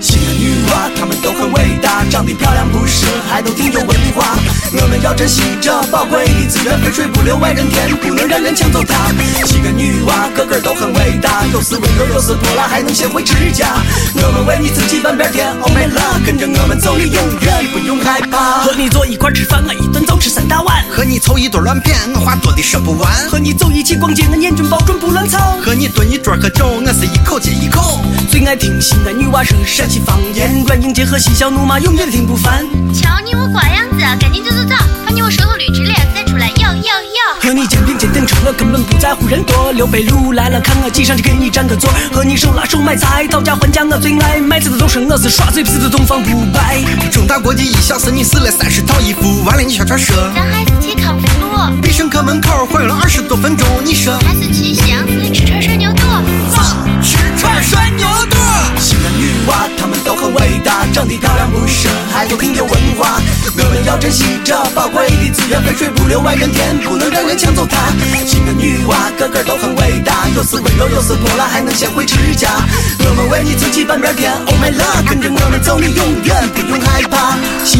西安女娃，她们都很伟大，长得漂亮不是，还都挺有文化。我们要珍惜这宝贵的资源，肥水不流外人田，不能让人抢走它。七个女娃，个个都很伟大，有时温柔，有时泼辣，还能贤惠持家。我们为你自己半边天，Oh my love，跟着我们走，你永远不用害怕。和你坐一块吃饭，我一顿就吃三大碗。和你凑一堆乱谝，我话多的说不完。和你走一起逛街，我眼睛保准不乱操。和你蹲一桌喝酒，我是一口接一口。最爱听西安女娃说陕西方言，软硬结合，嬉笑怒骂，瞧你我瓜样子，赶紧走走走，把你我舌头捋直了再出来，哟哟哟。和你肩并肩等车，我根本不在乎人多。刘备路来了，看我挤上去给你占个座。和你手拉手买菜，讨价还价我最爱。买菜的都说我是耍嘴皮子，东方不败。中大国际一小时，你试了三十套衣服，完了你小船说。咱还是去康复路。必胜客门口晃悠了二十多分钟，你说。还是去西洋市吃串涮牛肚。走，吃串涮牛肚。性感女娃，她们都很伟大，长得漂亮不是，还都挺有文化。我们要珍惜这宝贵的资源，肥水不流外人田，不能让人抢走它。性感女娃，个个都很伟大，又似温柔，又似泼辣，还能贤惠持家。我们为你自己半边天，Oh my love，跟着我们走，你永远不用害怕。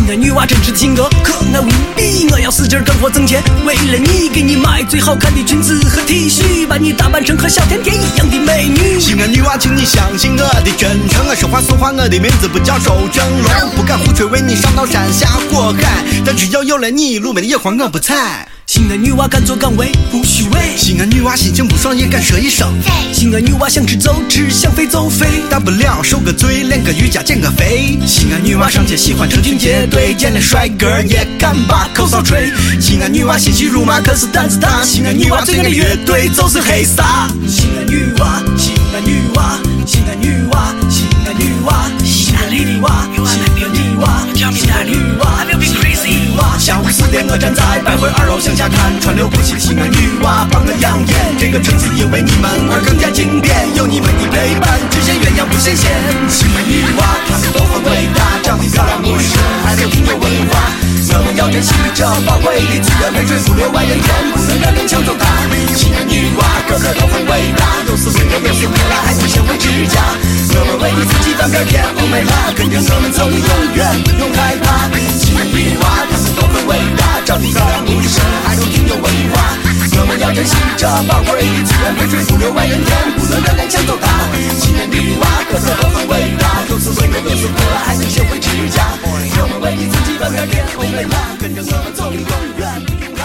西安女娃真实的性格可爱无比，我要使劲干活挣钱，为了你给你买最好看的裙子和 T 恤，把你打扮成和小甜甜一样的美女。西安女娃，请你相信我的真诚，我说话算话，我的名字不叫周正龙，不敢胡吹，为你上刀山下火海，但只要有了你，路边的野花我不采。性感女娃敢做敢为，不虚伪。西安女娃心情不爽也敢说一声。西安女娃想吃就吃，想飞就飞，大不了受个罪，练个瑜伽减个肥。西安女娃上街喜欢成群结队，见了帅哥也敢把口哨吹。西安女娲欣喜辱骂可是胆子大，西安女娃最爱的乐队就是黑撒。西安女娃，西安女娃，西安女娃，西安女娃，性感女娃，性感女娃，性感女娲，下午四点我站在百汇二楼向下看，川流不息的西安女娲帮我养眼。这个城市因为你们而更加经典，有你们的陪伴，只羡鸳鸯不羡仙。西安女娃，她们都很伟大，长得漂亮不是，还都挺有文化。我的心里就包你自然飞追五六万人。间不能让人。抢走它西安女娃个个都很伟大有是文盲又是女娃还是想维指甲我们为你自己长个脸 oh 拉，肯定我们走你永远不用害怕西安女娃她们都很伟大找你的女神，还都挺有文化。我们要珍惜这宝贵的资源，杯水不流外人田，不能让人抢走它。新年礼物啊，特都很伟大，有滋味的有滋味，还能学会持家。我们为你自己奔点天，为了他，跟着我们走，永远。